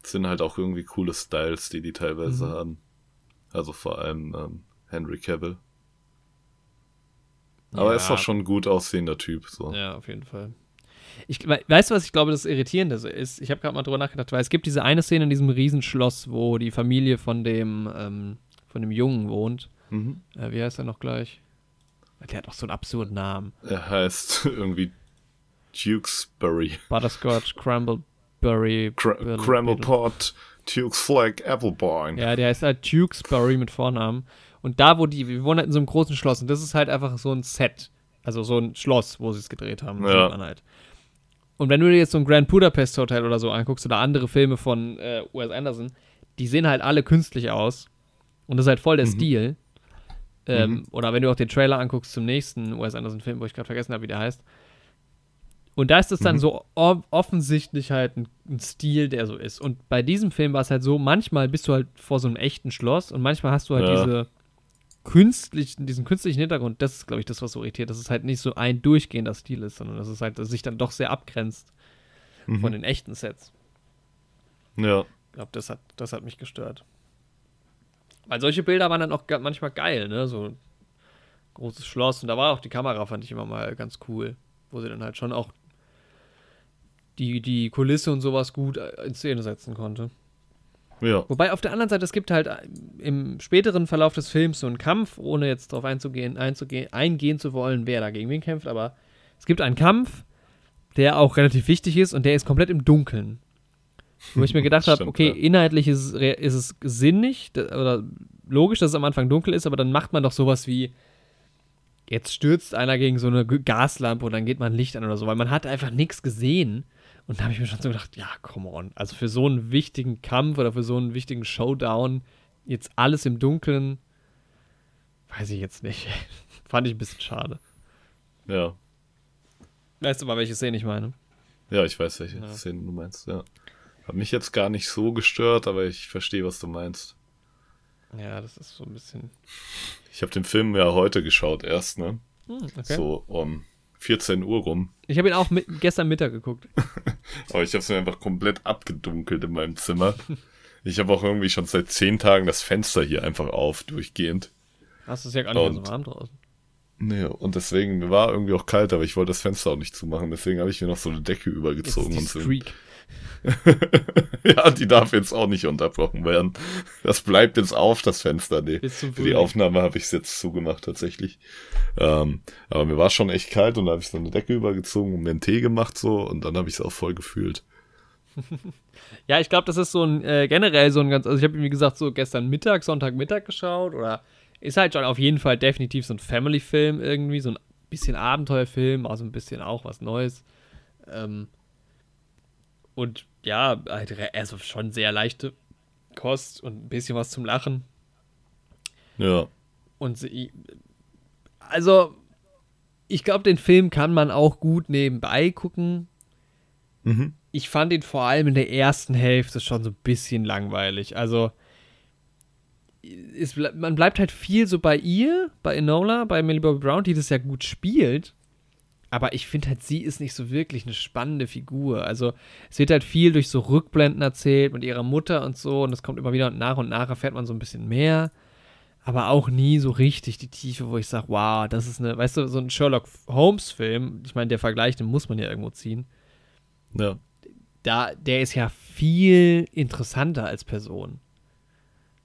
Das sind halt auch irgendwie coole Styles, die die teilweise mhm. haben. Also vor allem ähm, Henry Cavill. Aber er ist auch schon ein gut aussehender Typ. So. Ja, auf jeden Fall. Ich, weißt du, was ich glaube, das Irritierende ist? Ich habe gerade mal drüber nachgedacht, weil es gibt diese eine Szene in diesem Riesenschloss, wo die Familie von dem, ähm, von dem Jungen wohnt. Mhm. Äh, wie heißt er noch gleich? Der hat auch so einen absurden Namen. Er heißt irgendwie Dukesbury. Butterscotch, Crumbleberry. Cr Crumblepot, Duke's Flag, Appleborn. Ja, der heißt halt Dukesbury mit Vornamen. Und da, wo die, wir wohnen halt in so einem großen Schloss und das ist halt einfach so ein Set. Also so ein Schloss, wo sie es gedreht haben. Ja. Halt. Und wenn du dir jetzt so ein Grand Budapest Hotel oder so anguckst oder andere Filme von äh, Wes Anderson, die sehen halt alle künstlich aus. Und das ist halt voll der mhm. Stil. Ähm, mhm. Oder wenn du auch den Trailer anguckst zum nächsten Wes Anderson-Film, wo ich gerade vergessen habe, wie der heißt. Und da ist es dann mhm. so offensichtlich halt ein, ein, Stil, der so ist. Und bei diesem Film war es halt so, manchmal bist du halt vor so einem echten Schloss und manchmal hast du halt ja. diese künstlichen, diesen künstlichen Hintergrund, das ist, glaube ich, das, was so irritiert, dass es halt nicht so ein durchgehender Stil ist, sondern dass es halt dass es sich dann doch sehr abgrenzt mhm. von den echten Sets. Ja. Ich glaube, das hat, das hat mich gestört. Weil solche Bilder waren dann auch manchmal geil, ne? So ein großes Schloss und da war auch die Kamera, fand ich immer mal ganz cool, wo sie dann halt schon auch die, die Kulisse und sowas gut äh, in Szene setzen konnte. Ja. Wobei auf der anderen Seite, es gibt halt äh, im späteren Verlauf des Films so einen Kampf, ohne jetzt darauf einzugehen, einzugehen, eingehen zu wollen, wer da gegen wen kämpft, aber es gibt einen Kampf, der auch relativ wichtig ist und der ist komplett im Dunkeln. Wo ich mir gedacht habe, okay, ja. inhaltlich ist es, ist es sinnig oder logisch, dass es am Anfang dunkel ist, aber dann macht man doch sowas wie, jetzt stürzt einer gegen so eine Gaslampe und dann geht man Licht an oder so, weil man hat einfach nichts gesehen. Und da habe ich mir schon so gedacht, ja, come on. Also für so einen wichtigen Kampf oder für so einen wichtigen Showdown, jetzt alles im Dunkeln, weiß ich jetzt nicht. Fand ich ein bisschen schade. Ja. Weißt du mal, welche Szene ich meine? Ja, ich weiß, welche ja. Szene du meinst, ja. Hat mich jetzt gar nicht so gestört, aber ich verstehe, was du meinst. Ja, das ist so ein bisschen. Ich habe den Film ja heute geschaut erst, ne? Hm, okay. So um 14 Uhr rum. Ich habe ihn auch mit, gestern Mittag geguckt. aber ich habe es mir einfach komplett abgedunkelt in meinem Zimmer. Ich habe auch irgendwie schon seit zehn Tagen das Fenster hier einfach auf, durchgehend. Hast du es ja gar nicht und, mehr so warm draußen. Nee, und deswegen, mir war irgendwie auch kalt, aber ich wollte das Fenster auch nicht zumachen, deswegen habe ich mir noch so eine Decke übergezogen und so. Streak. ja, die darf jetzt auch nicht unterbrochen werden. Das bleibt jetzt auf, das Fenster. Nee. Für die Aufnahme habe ich es jetzt zugemacht, tatsächlich. Ähm, aber mir war schon echt kalt und da habe ich so eine Decke übergezogen und mir einen Tee gemacht so und dann habe ich es auch voll gefühlt. ja, ich glaube, das ist so ein äh, generell so ein ganz, also ich habe wie gesagt so gestern Mittag, Sonntagmittag geschaut oder ist halt schon auf jeden Fall definitiv so ein Family-Film irgendwie, so ein bisschen Abenteuerfilm, also ein bisschen auch was Neues. Ähm, und ja, halt, also schon sehr leichte Kost und ein bisschen was zum Lachen. Ja. Und sie, also, ich glaube, den Film kann man auch gut nebenbei gucken. Mhm. Ich fand ihn vor allem in der ersten Hälfte schon so ein bisschen langweilig. Also, es, man bleibt halt viel so bei ihr, bei Enola, bei Millie Bobby Brown, die das ja gut spielt. Aber ich finde halt, sie ist nicht so wirklich eine spannende Figur. Also es wird halt viel durch so Rückblenden erzählt mit ihrer Mutter und so. Und es kommt immer wieder und nach und nach erfährt man so ein bisschen mehr. Aber auch nie so richtig die Tiefe, wo ich sage, wow, das ist eine, weißt du, so ein Sherlock Holmes-Film. Ich meine, der Vergleich, den muss man ja irgendwo ziehen. Ja. Da, der ist ja viel interessanter als Person.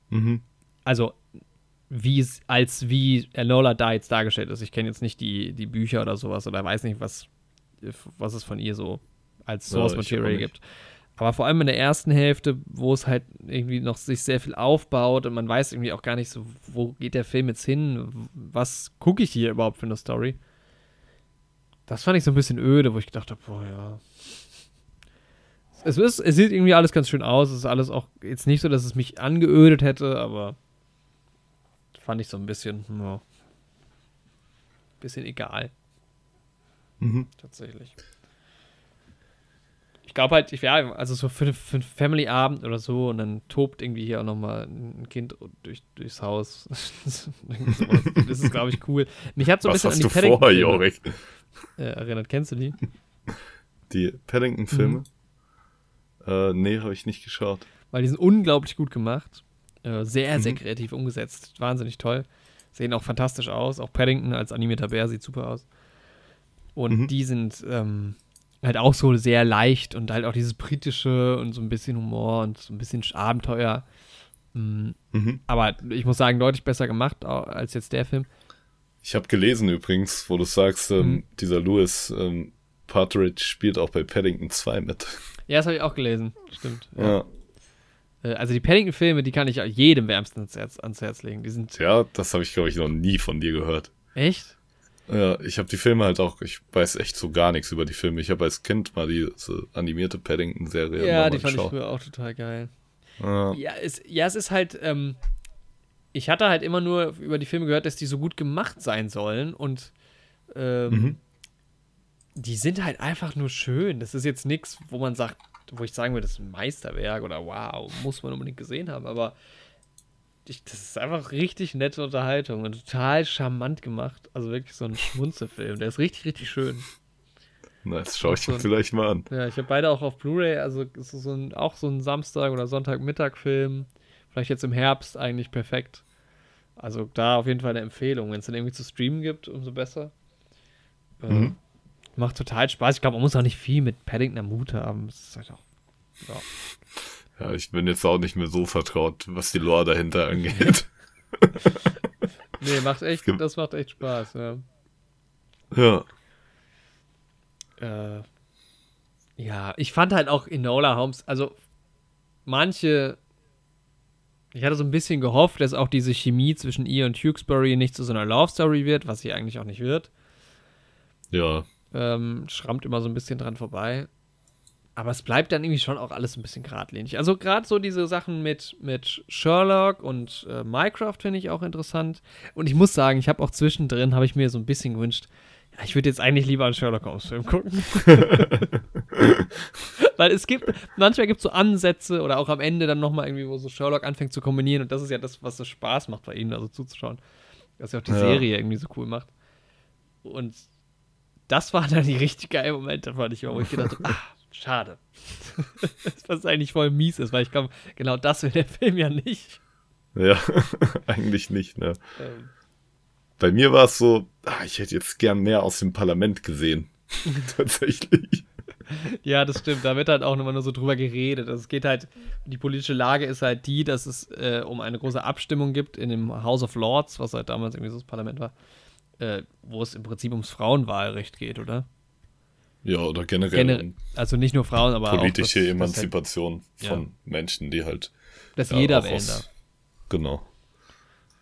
Mhm. Also wie es als wie Enola da jetzt dargestellt ist. Ich kenne jetzt nicht die, die Bücher oder sowas oder weiß nicht, was, was es von ihr so als Source Material gibt. Aber vor allem in der ersten Hälfte, wo es halt irgendwie noch sich sehr viel aufbaut und man weiß irgendwie auch gar nicht so, wo geht der Film jetzt hin? Was gucke ich hier überhaupt für eine Story? Das fand ich so ein bisschen öde, wo ich gedacht habe, boah, ja. Es, ist, es sieht irgendwie alles ganz schön aus. Es ist alles auch jetzt nicht so, dass es mich angeödet hätte, aber fand ich so ein bisschen, ja, bisschen egal. Mhm. Tatsächlich. Ich glaube halt, ich wäre, also so für, für einen Family-Abend oder so und dann tobt irgendwie hier auch nochmal ein Kind durch, durchs Haus. das ist, glaube ich, cool. Mich hat so ein Was bisschen hast an die du vor, Jorik? Äh, erinnert, kennst du die? Die Paddington-Filme? Mhm. Äh, nee, habe ich nicht geschaut. Weil die sind unglaublich gut gemacht. Äh, sehr, sehr mhm. kreativ umgesetzt. Wahnsinnig toll. Sehen auch fantastisch aus. Auch Paddington als animierter Bär sieht super aus. Und mhm. die sind ähm, halt auch so sehr leicht und halt auch dieses britische und so ein bisschen Humor und so ein bisschen Abenteuer. Mhm. Mhm. Aber ich muss sagen, deutlich besser gemacht als jetzt der Film. Ich habe gelesen übrigens, wo du sagst, ähm, mhm. dieser Lewis ähm, Partridge spielt auch bei Paddington 2 mit. Ja, das habe ich auch gelesen. Stimmt. Ja. ja. Äh, also die Paddington-Filme, die kann ich jedem wärmstens ans Herz, ans Herz legen. Die sind ja, das habe ich, glaube ich, noch nie von dir gehört. Echt? Ja, ich habe die Filme halt auch, ich weiß echt so gar nichts über die Filme. Ich habe als Kind mal diese animierte Paddington-Serie. Ja, die fand geschaut. ich früher auch total geil. Ja, ja es, ja, es ist halt, ähm, ich hatte halt immer nur über die Filme gehört, dass die so gut gemacht sein sollen und ähm, mhm. die sind halt einfach nur schön. Das ist jetzt nichts, wo man sagt, wo ich sagen würde, das ist ein Meisterwerk oder wow, muss man unbedingt gesehen haben, aber ich, das ist einfach richtig nette Unterhaltung und total charmant gemacht. Also wirklich so ein Schmunzelfilm. Der ist richtig, richtig schön. Das schaue ich mir vielleicht mal an. Ja, ich habe beide auch auf Blu-ray, also ist so ein, auch so ein Samstag- oder Sonntagmittag-Film. Vielleicht jetzt im Herbst eigentlich perfekt. Also da auf jeden Fall eine Empfehlung. Wenn es dann irgendwie zu streamen gibt, umso besser. Mhm. Macht total Spaß. Ich glaube, man muss auch nicht viel mit Paddington am Hut haben. Das ist halt auch. Ja. Ja, ich bin jetzt auch nicht mehr so vertraut, was die Lore dahinter angeht. nee, macht echt, das macht echt Spaß, ja. Ja. Äh, ja, ich fand halt auch Enola Holmes, also manche, ich hatte so ein bisschen gehofft, dass auch diese Chemie zwischen ihr und Tewksbury nicht zu so einer Love Story wird, was sie eigentlich auch nicht wird. Ja. Ähm, schrammt immer so ein bisschen dran vorbei. Aber es bleibt dann irgendwie schon auch alles ein bisschen geradlinig. Also gerade so diese Sachen mit, mit Sherlock und äh, Minecraft finde ich auch interessant. Und ich muss sagen, ich habe auch zwischendrin, habe ich mir so ein bisschen gewünscht, ja, ich würde jetzt eigentlich lieber einen Sherlock Holmes Film gucken. Weil es gibt, manchmal gibt es so Ansätze oder auch am Ende dann nochmal irgendwie, wo so Sherlock anfängt zu kombinieren. Und das ist ja das, was so Spaß macht bei ihnen, also zuzuschauen. Was ja auch die ja. Serie irgendwie so cool macht. Und das war dann die richtig geile Momente, fand ich, wo ich gedacht habe, ah, schade. Was eigentlich voll mies ist, weil ich glaube, genau das will der Film ja nicht. Ja, eigentlich nicht, ne? Ähm. Bei mir war es so, ah, ich hätte jetzt gern mehr aus dem Parlament gesehen. Tatsächlich. Ja, das stimmt. Da wird halt auch immer nur so drüber geredet. Also es geht halt, die politische Lage ist halt die, dass es äh, um eine große Abstimmung gibt in dem House of Lords, was halt damals irgendwie so das Parlament war, äh, wo es im Prinzip ums Frauenwahlrecht geht, oder? Ja, oder generell. Gener also nicht nur Frauen, aber politische auch. Politische Emanzipation das halt, von ja. Menschen, die halt. Dass ja, jeder wählen darf. Genau.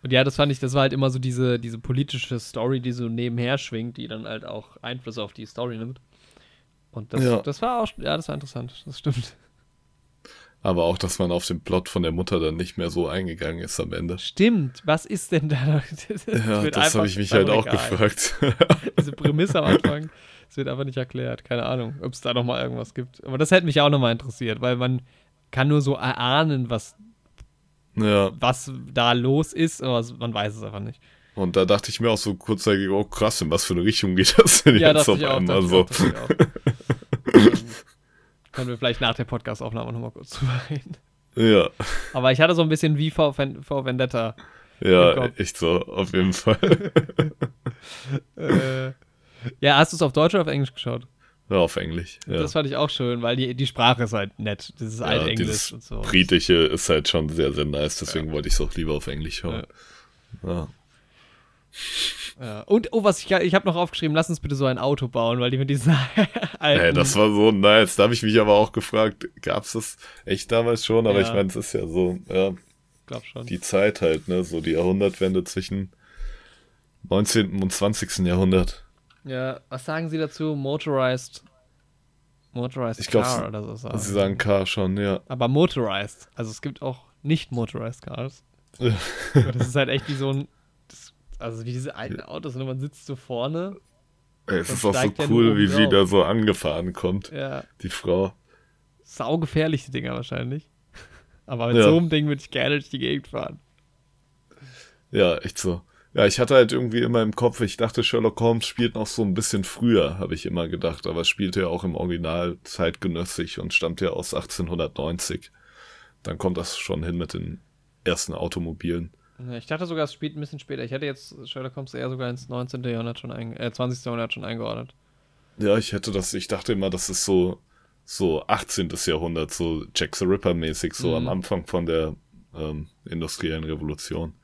Und ja, das fand ich, das war halt immer so diese, diese politische Story, die so nebenher schwingt, die dann halt auch Einfluss auf die Story nimmt. Und das, ja. das war auch, ja, das war interessant, das stimmt. Aber auch, dass man auf den Plot von der Mutter dann nicht mehr so eingegangen ist am Ende. Stimmt, was ist denn da? Das ja, das habe ich mich halt auch gefragt. Diese Prämisse am Anfang, es wird einfach nicht erklärt. Keine Ahnung, ob es da nochmal irgendwas gibt. Aber das hätte mich auch nochmal interessiert, weil man kann nur so erahnen, was, ja. was da los ist, aber man weiß es einfach nicht. Und da dachte ich mir auch so kurzzeitig, oh krass, in was für eine Richtung geht das denn ja, jetzt auf einmal so? können wir vielleicht nach der Podcast-Aufnahme nochmal kurz drüber reden. Ja. Aber ich hatte so ein bisschen wie vor, vor Vendetta. Ja, echt so, auf jeden Fall. äh, ja, hast du es auf Deutsch oder auf Englisch geschaut? Ja, auf Englisch. Ja. Das fand ich auch schön, weil die, die Sprache ist halt nett. Dieses ja, Altenglisch und so. Britische ist halt schon sehr, sehr nice, deswegen ja. wollte ich es auch lieber auf Englisch hören. Ja. Ja. Und, oh, was ich, ich habe noch aufgeschrieben, lass uns bitte so ein Auto bauen, weil die mit diesen alten. Hey, das war so nice. Da habe ich mich aber auch gefragt, gab es das echt damals schon? Aber ja. ich meine, es ist ja so, ja. Glaub schon. Die Zeit halt, ne? So die Jahrhundertwende zwischen 19. und 20. Jahrhundert. Ja, was sagen Sie dazu? Motorized. Motorized ich glaub, Car oder so sagen. Sie sagen Car schon, ja. Aber Motorized. Also es gibt auch nicht Motorized Cars. das ist halt echt wie so ein also wie diese alten Autos und man sitzt so vorne. Es ist auch so cool, wie sie da so angefahren kommt. Ja. Die Frau. Saugefährlich, die Dinger wahrscheinlich. Aber mit ja. so einem Ding würde ich gerne durch die Gegend fahren. Ja, echt so. Ja, ich hatte halt irgendwie immer im Kopf, ich dachte, Sherlock Holmes spielt noch so ein bisschen früher, habe ich immer gedacht. Aber es spielte ja auch im Original zeitgenössisch und stammt ja aus 1890. Dann kommt das schon hin mit den ersten Automobilen. Ich dachte sogar, es spielt ein bisschen später. Ich hätte jetzt Sherlock Holmes eher sogar ins 19. Jahrhundert schon ein, äh, 20. Jahrhundert schon eingeordnet. Ja, ich hätte das, ich dachte immer, das ist so, so 18. Jahrhundert, so Jack the Ripper mäßig, so mhm. am Anfang von der ähm, industriellen Revolution.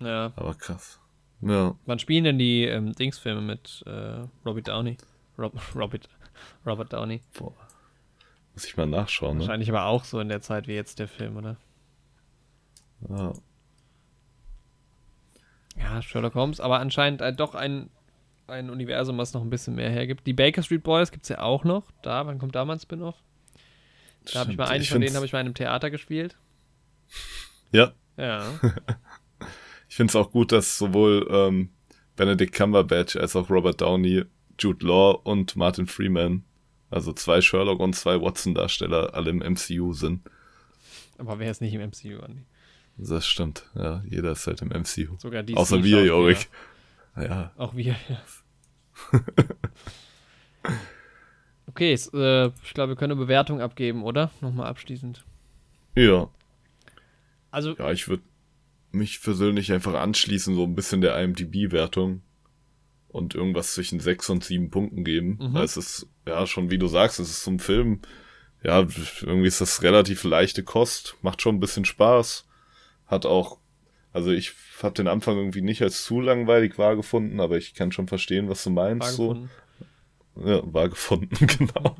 Ja. Aber krass. Ja. Wann spielen denn die ähm, Dingsfilme mit äh, Robert Downey? Rob, Robert, Robert Downey. Boah. Muss ich mal nachschauen. Ne? Wahrscheinlich ne? aber auch so in der Zeit wie jetzt der Film, oder? Ja. Ja, Sherlock Holmes, aber anscheinend äh, doch ein, ein Universum, was noch ein bisschen mehr hergibt. Die Baker Street Boys gibt es ja auch noch. Da, wann kommt da mal ein Spin-off? Da habe ich mal einen ich von denen habe ich mal in einem Theater gespielt. Ja. Ja. ich finde es auch gut, dass sowohl ähm, Benedict Cumberbatch als auch Robert Downey, Jude Law und Martin Freeman, also zwei Sherlock und zwei Watson-Darsteller, alle im MCU sind. Aber wer ist nicht im MCU, Andi? Das stimmt, ja. Jeder ist halt im MCU. Sogar die Außer wir, Jorik. Ja. Auch wir, ja. okay, äh, ich glaube, wir können eine Bewertung abgeben, oder? Nochmal abschließend. Ja. Also. Ja, ich würde mich persönlich einfach anschließen, so ein bisschen der IMDb-Wertung und irgendwas zwischen sechs und sieben Punkten geben. Mhm. Weil es ist, ja, schon wie du sagst, es ist so ein Film, ja, irgendwie ist das relativ leichte Kost, macht schon ein bisschen Spaß, hat auch, also ich habe den Anfang irgendwie nicht als zu langweilig wahrgefunden, aber ich kann schon verstehen, was du meinst. So. Ja, war gefunden, genau.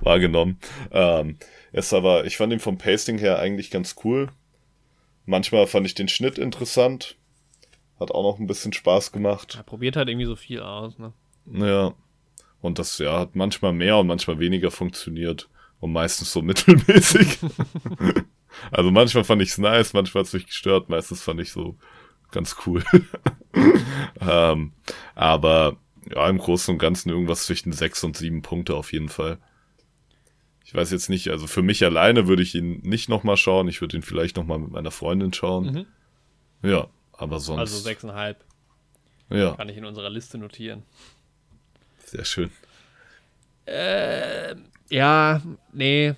Wahrgenommen. Ähm, ist aber, ich fand ihn vom Pasting her eigentlich ganz cool. Manchmal fand ich den Schnitt interessant. Hat auch noch ein bisschen Spaß gemacht. Er probiert halt irgendwie so viel aus, ne? Ja. Und das, ja, hat manchmal mehr und manchmal weniger funktioniert. Und meistens so mittelmäßig. also manchmal fand ich es nice, manchmal hat es mich gestört, meistens fand ich so ganz cool. ähm, aber ja, im Großen und Ganzen irgendwas zwischen sechs und sieben Punkte auf jeden Fall. Ich weiß jetzt nicht, also für mich alleine würde ich ihn nicht nochmal schauen. Ich würde ihn vielleicht nochmal mit meiner Freundin schauen. Mhm. Ja, aber sonst. Also sechseinhalb. Ja. Kann ich in unserer Liste notieren. Sehr schön. Äh, ja, nee.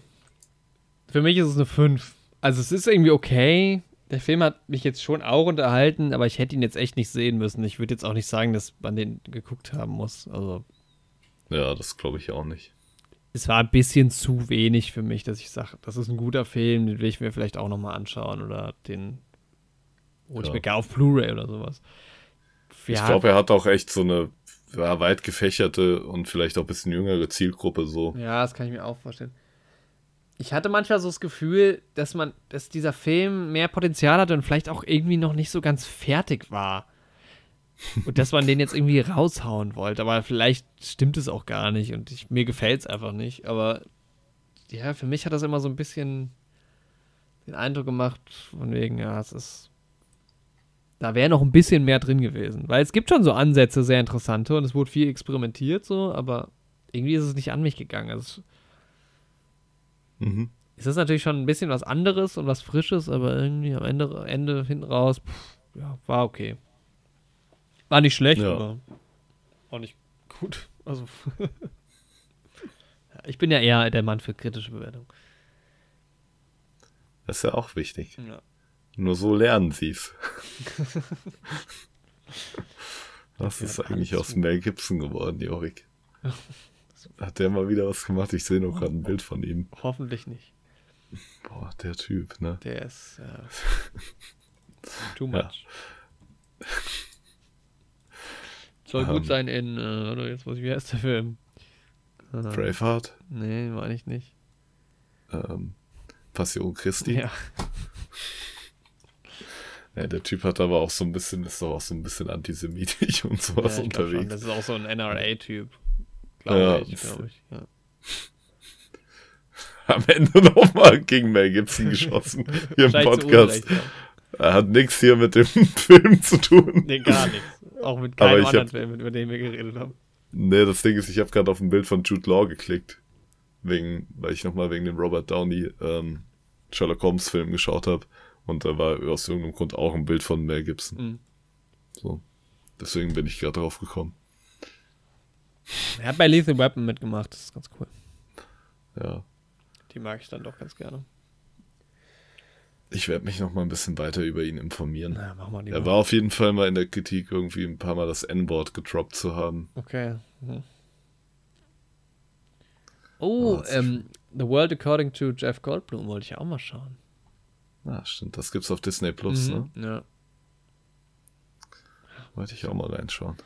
Für mich ist es eine 5. Also es ist irgendwie okay. Der Film hat mich jetzt schon auch unterhalten, aber ich hätte ihn jetzt echt nicht sehen müssen. Ich würde jetzt auch nicht sagen, dass man den geguckt haben muss. Also. Ja, das glaube ich auch nicht. Es war ein bisschen zu wenig für mich, dass ich sage, das ist ein guter Film, den will ich mir vielleicht auch nochmal anschauen oder den hole ich ja. mir gar auf Blu-ray oder sowas. Ja. Ich glaube, er hat auch echt so eine ja, weit gefächerte und vielleicht auch ein bisschen jüngere Zielgruppe so. Ja, das kann ich mir auch vorstellen ich hatte manchmal so das Gefühl, dass man, dass dieser Film mehr Potenzial hatte und vielleicht auch irgendwie noch nicht so ganz fertig war. Und dass man den jetzt irgendwie raushauen wollte. Aber vielleicht stimmt es auch gar nicht und ich, mir gefällt es einfach nicht. Aber ja, für mich hat das immer so ein bisschen den Eindruck gemacht, von wegen, ja, es ist. Da wäre noch ein bisschen mehr drin gewesen. Weil es gibt schon so Ansätze, sehr interessante und es wurde viel experimentiert, so, aber irgendwie ist es nicht an mich gegangen. Also, Mhm. Es ist natürlich schon ein bisschen was anderes und was Frisches, aber irgendwie am Ende, Ende hinten raus, pff, ja, war okay. War nicht schlecht, ja. aber auch nicht gut. Also, ich bin ja eher der Mann für kritische Bewertung. Das ist ja auch wichtig. Ja. Nur so lernen sie es. Was ist eigentlich aus Mel Gibson geworden, Jorik? Hat der mal wieder was gemacht? Ich sehe noch gerade ein Bild von ihm. Hoffentlich nicht. Boah, der Typ, ne? Der ist äh, too much. Ja. Soll gut um, ähm. sein in, äh, jetzt muss ich, wie heißt der Film? Äh, Braveheart? Nee, meine ich nicht. Ähm, Passion Christi? Ja. Ja, der Typ hat aber auch so ein bisschen, ist doch auch so ein bisschen antisemitisch und sowas ja, unterwegs. Das ist auch so ein NRA-Typ. Glaube ja. ich, glaube ich. Ja. Am Ende nochmal gegen Mel Gibson geschossen hier im Podcast. Er hat nichts hier mit dem Film zu tun. Nee, gar nichts. Auch mit keinem anderen hab, Film, über den wir geredet haben. Nee, das Ding ist, ich habe gerade auf ein Bild von Jude Law geklickt. Wegen, weil ich nochmal wegen dem Robert Downey ähm, Sherlock Holmes Film geschaut habe. Und da war aus irgendeinem Grund auch ein Bild von Mel Gibson. Mhm. So. Deswegen bin ich gerade drauf gekommen. Er hat bei Lethal Weapon mitgemacht, das ist ganz cool. Ja. Die mag ich dann doch ganz gerne. Ich werde mich noch mal ein bisschen weiter über ihn informieren. Na, mach mal er mal. war auf jeden Fall mal in der Kritik, irgendwie ein paar Mal das N-Wort gedroppt zu haben. Okay. Mhm. Oh, oh ähm, The World According to Jeff Goldblum wollte ich auch mal schauen. Ah, stimmt. Das gibt's auf Disney Plus, mhm, ne? Ja. Wollte ich auch mal reinschauen.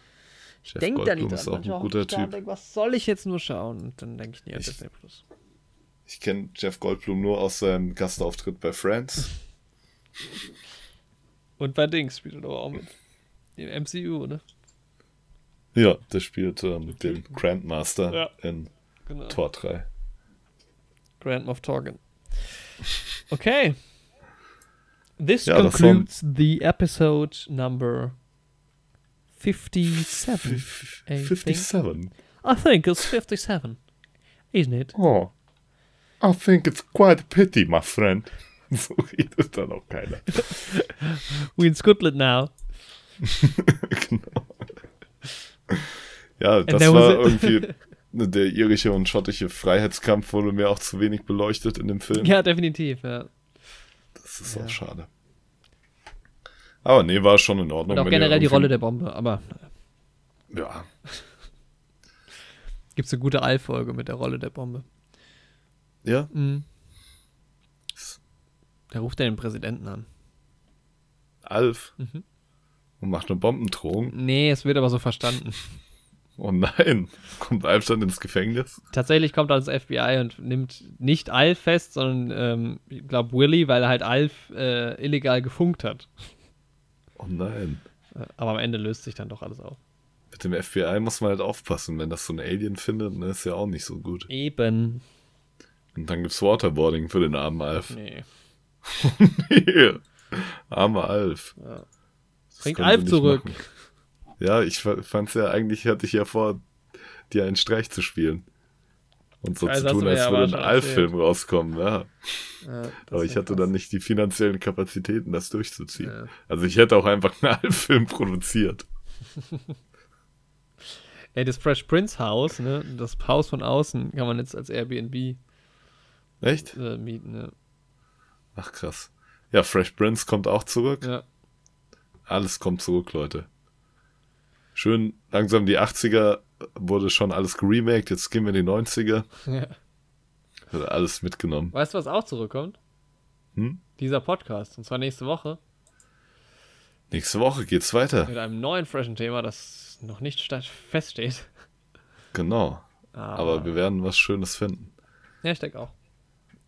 Ich denke da nicht dran. Ist auch ein guter Typ. Denk, was soll ich jetzt nur schauen? Und dann denke ich nie an Disney Plus. Ich kenne Jeff Goldblum nur aus seinem Gastauftritt bei Friends. Und bei Dings spielt er aber auch mit. Im MCU, ne? Ja, der spielt mit dem Grandmaster ja, in genau. Tor 3. Grand Moff Torgen. Okay. This ja, concludes the episode number 57. 57. I think it's 57, isn't it? Oh. I think it's quite a pity, my friend. So redet dann auch keiner. We in Scotland now. genau. Ja, das war irgendwie der irische und schottische Freiheitskampf wurde mir auch zu wenig beleuchtet in dem Film. Ja, definitiv, ja. Das ist ja. auch schade. Aber nee, war schon in Ordnung. Und auch generell die Rolle der Bombe, aber. Ja. Gibt es eine gute Allfolge mit der Rolle der Bombe? Ja? Mhm. Da ruft er den Präsidenten an. Alf? Mhm. Und macht eine Bombendrohung? Nee, es wird aber so verstanden. Oh nein, kommt Alf dann ins Gefängnis? Tatsächlich kommt dann das FBI und nimmt nicht Alf fest, sondern ähm, ich glaube Willy, weil er halt Alf äh, illegal gefunkt hat. Oh nein. Aber am Ende löst sich dann doch alles auf. Mit dem FBI muss man halt aufpassen, wenn das so ein Alien findet, ne, ist ja auch nicht so gut. Eben. Und dann gibt's Waterboarding für den armen Alf. Nee. nee. Armer Alf. Ja. Bringt Alf zurück. machen. Ja, ich fa- fand's ja eigentlich, hatte ich ja vor, dir einen Streich zu spielen. Und so Also zu tun, als ja würde ein Alf-Film rauskommen, ja. Ja, Aber ich hatte krass. dann nicht die finanziellen Kapazitäten, das durchzuziehen. Ja. Also ich hätte auch einfach einen Alf-Film produziert. Ey, das Fresh Prince Haus, ne? Das Haus von außen kann man jetzt als Airbnb Echt? äh, mieten, ne? Ach krass. Ja, Fresh Prince kommt auch zurück. Ja. Alles kommt zurück, Leute. Schön langsam die 80er wurde schon alles geremaked, jetzt gehen wir in die 90er. ja. Wird alles mitgenommen. Weißt du, was auch zurückkommt? Hm? Dieser Podcast. Und zwar nächste Woche. Nächste Woche geht's weiter. Mit einem neuen freshen Thema, das noch nicht feststeht. Genau. Aber, Aber wir werden was Schönes finden. Ja, ich denke auch.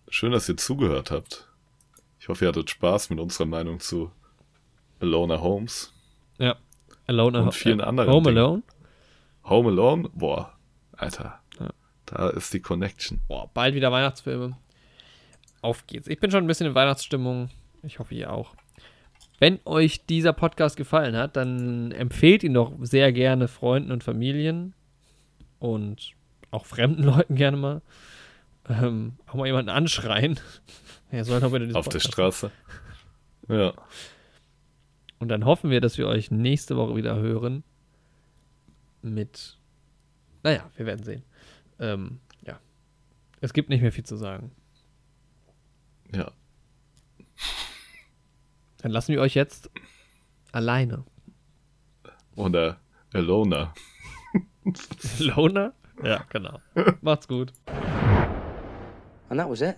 Schön, dass ihr zugehört habt. Ich hoffe, ihr hattet Spaß mit unserer Meinung zu Alona Holmes. Ja. Alone Und vielen anderen Home Dingen. Alone. Home Alone? Boah, Alter. Ja. Da ist die Connection. Boah, bald wieder Weihnachtsfilme. Auf geht's. Ich bin schon ein bisschen in Weihnachtsstimmung. Ich hoffe, ihr auch. Wenn euch dieser Podcast gefallen hat, dann empfehlt ihn doch sehr gerne Freunden und Familien und auch fremden Leuten gerne mal. Ähm, auch mal jemanden anschreien. Er soll doch bitte Auf der Podcast Straße. Ja. Und dann hoffen wir, dass wir euch nächste Woche wieder hören. Mit. Naja, wir werden sehen. Ähm, ja. Es gibt nicht mehr viel zu sagen. Ja. Dann lassen wir euch jetzt alleine. Oder Alona. Loner? Ja, genau. Macht's gut. And that was it.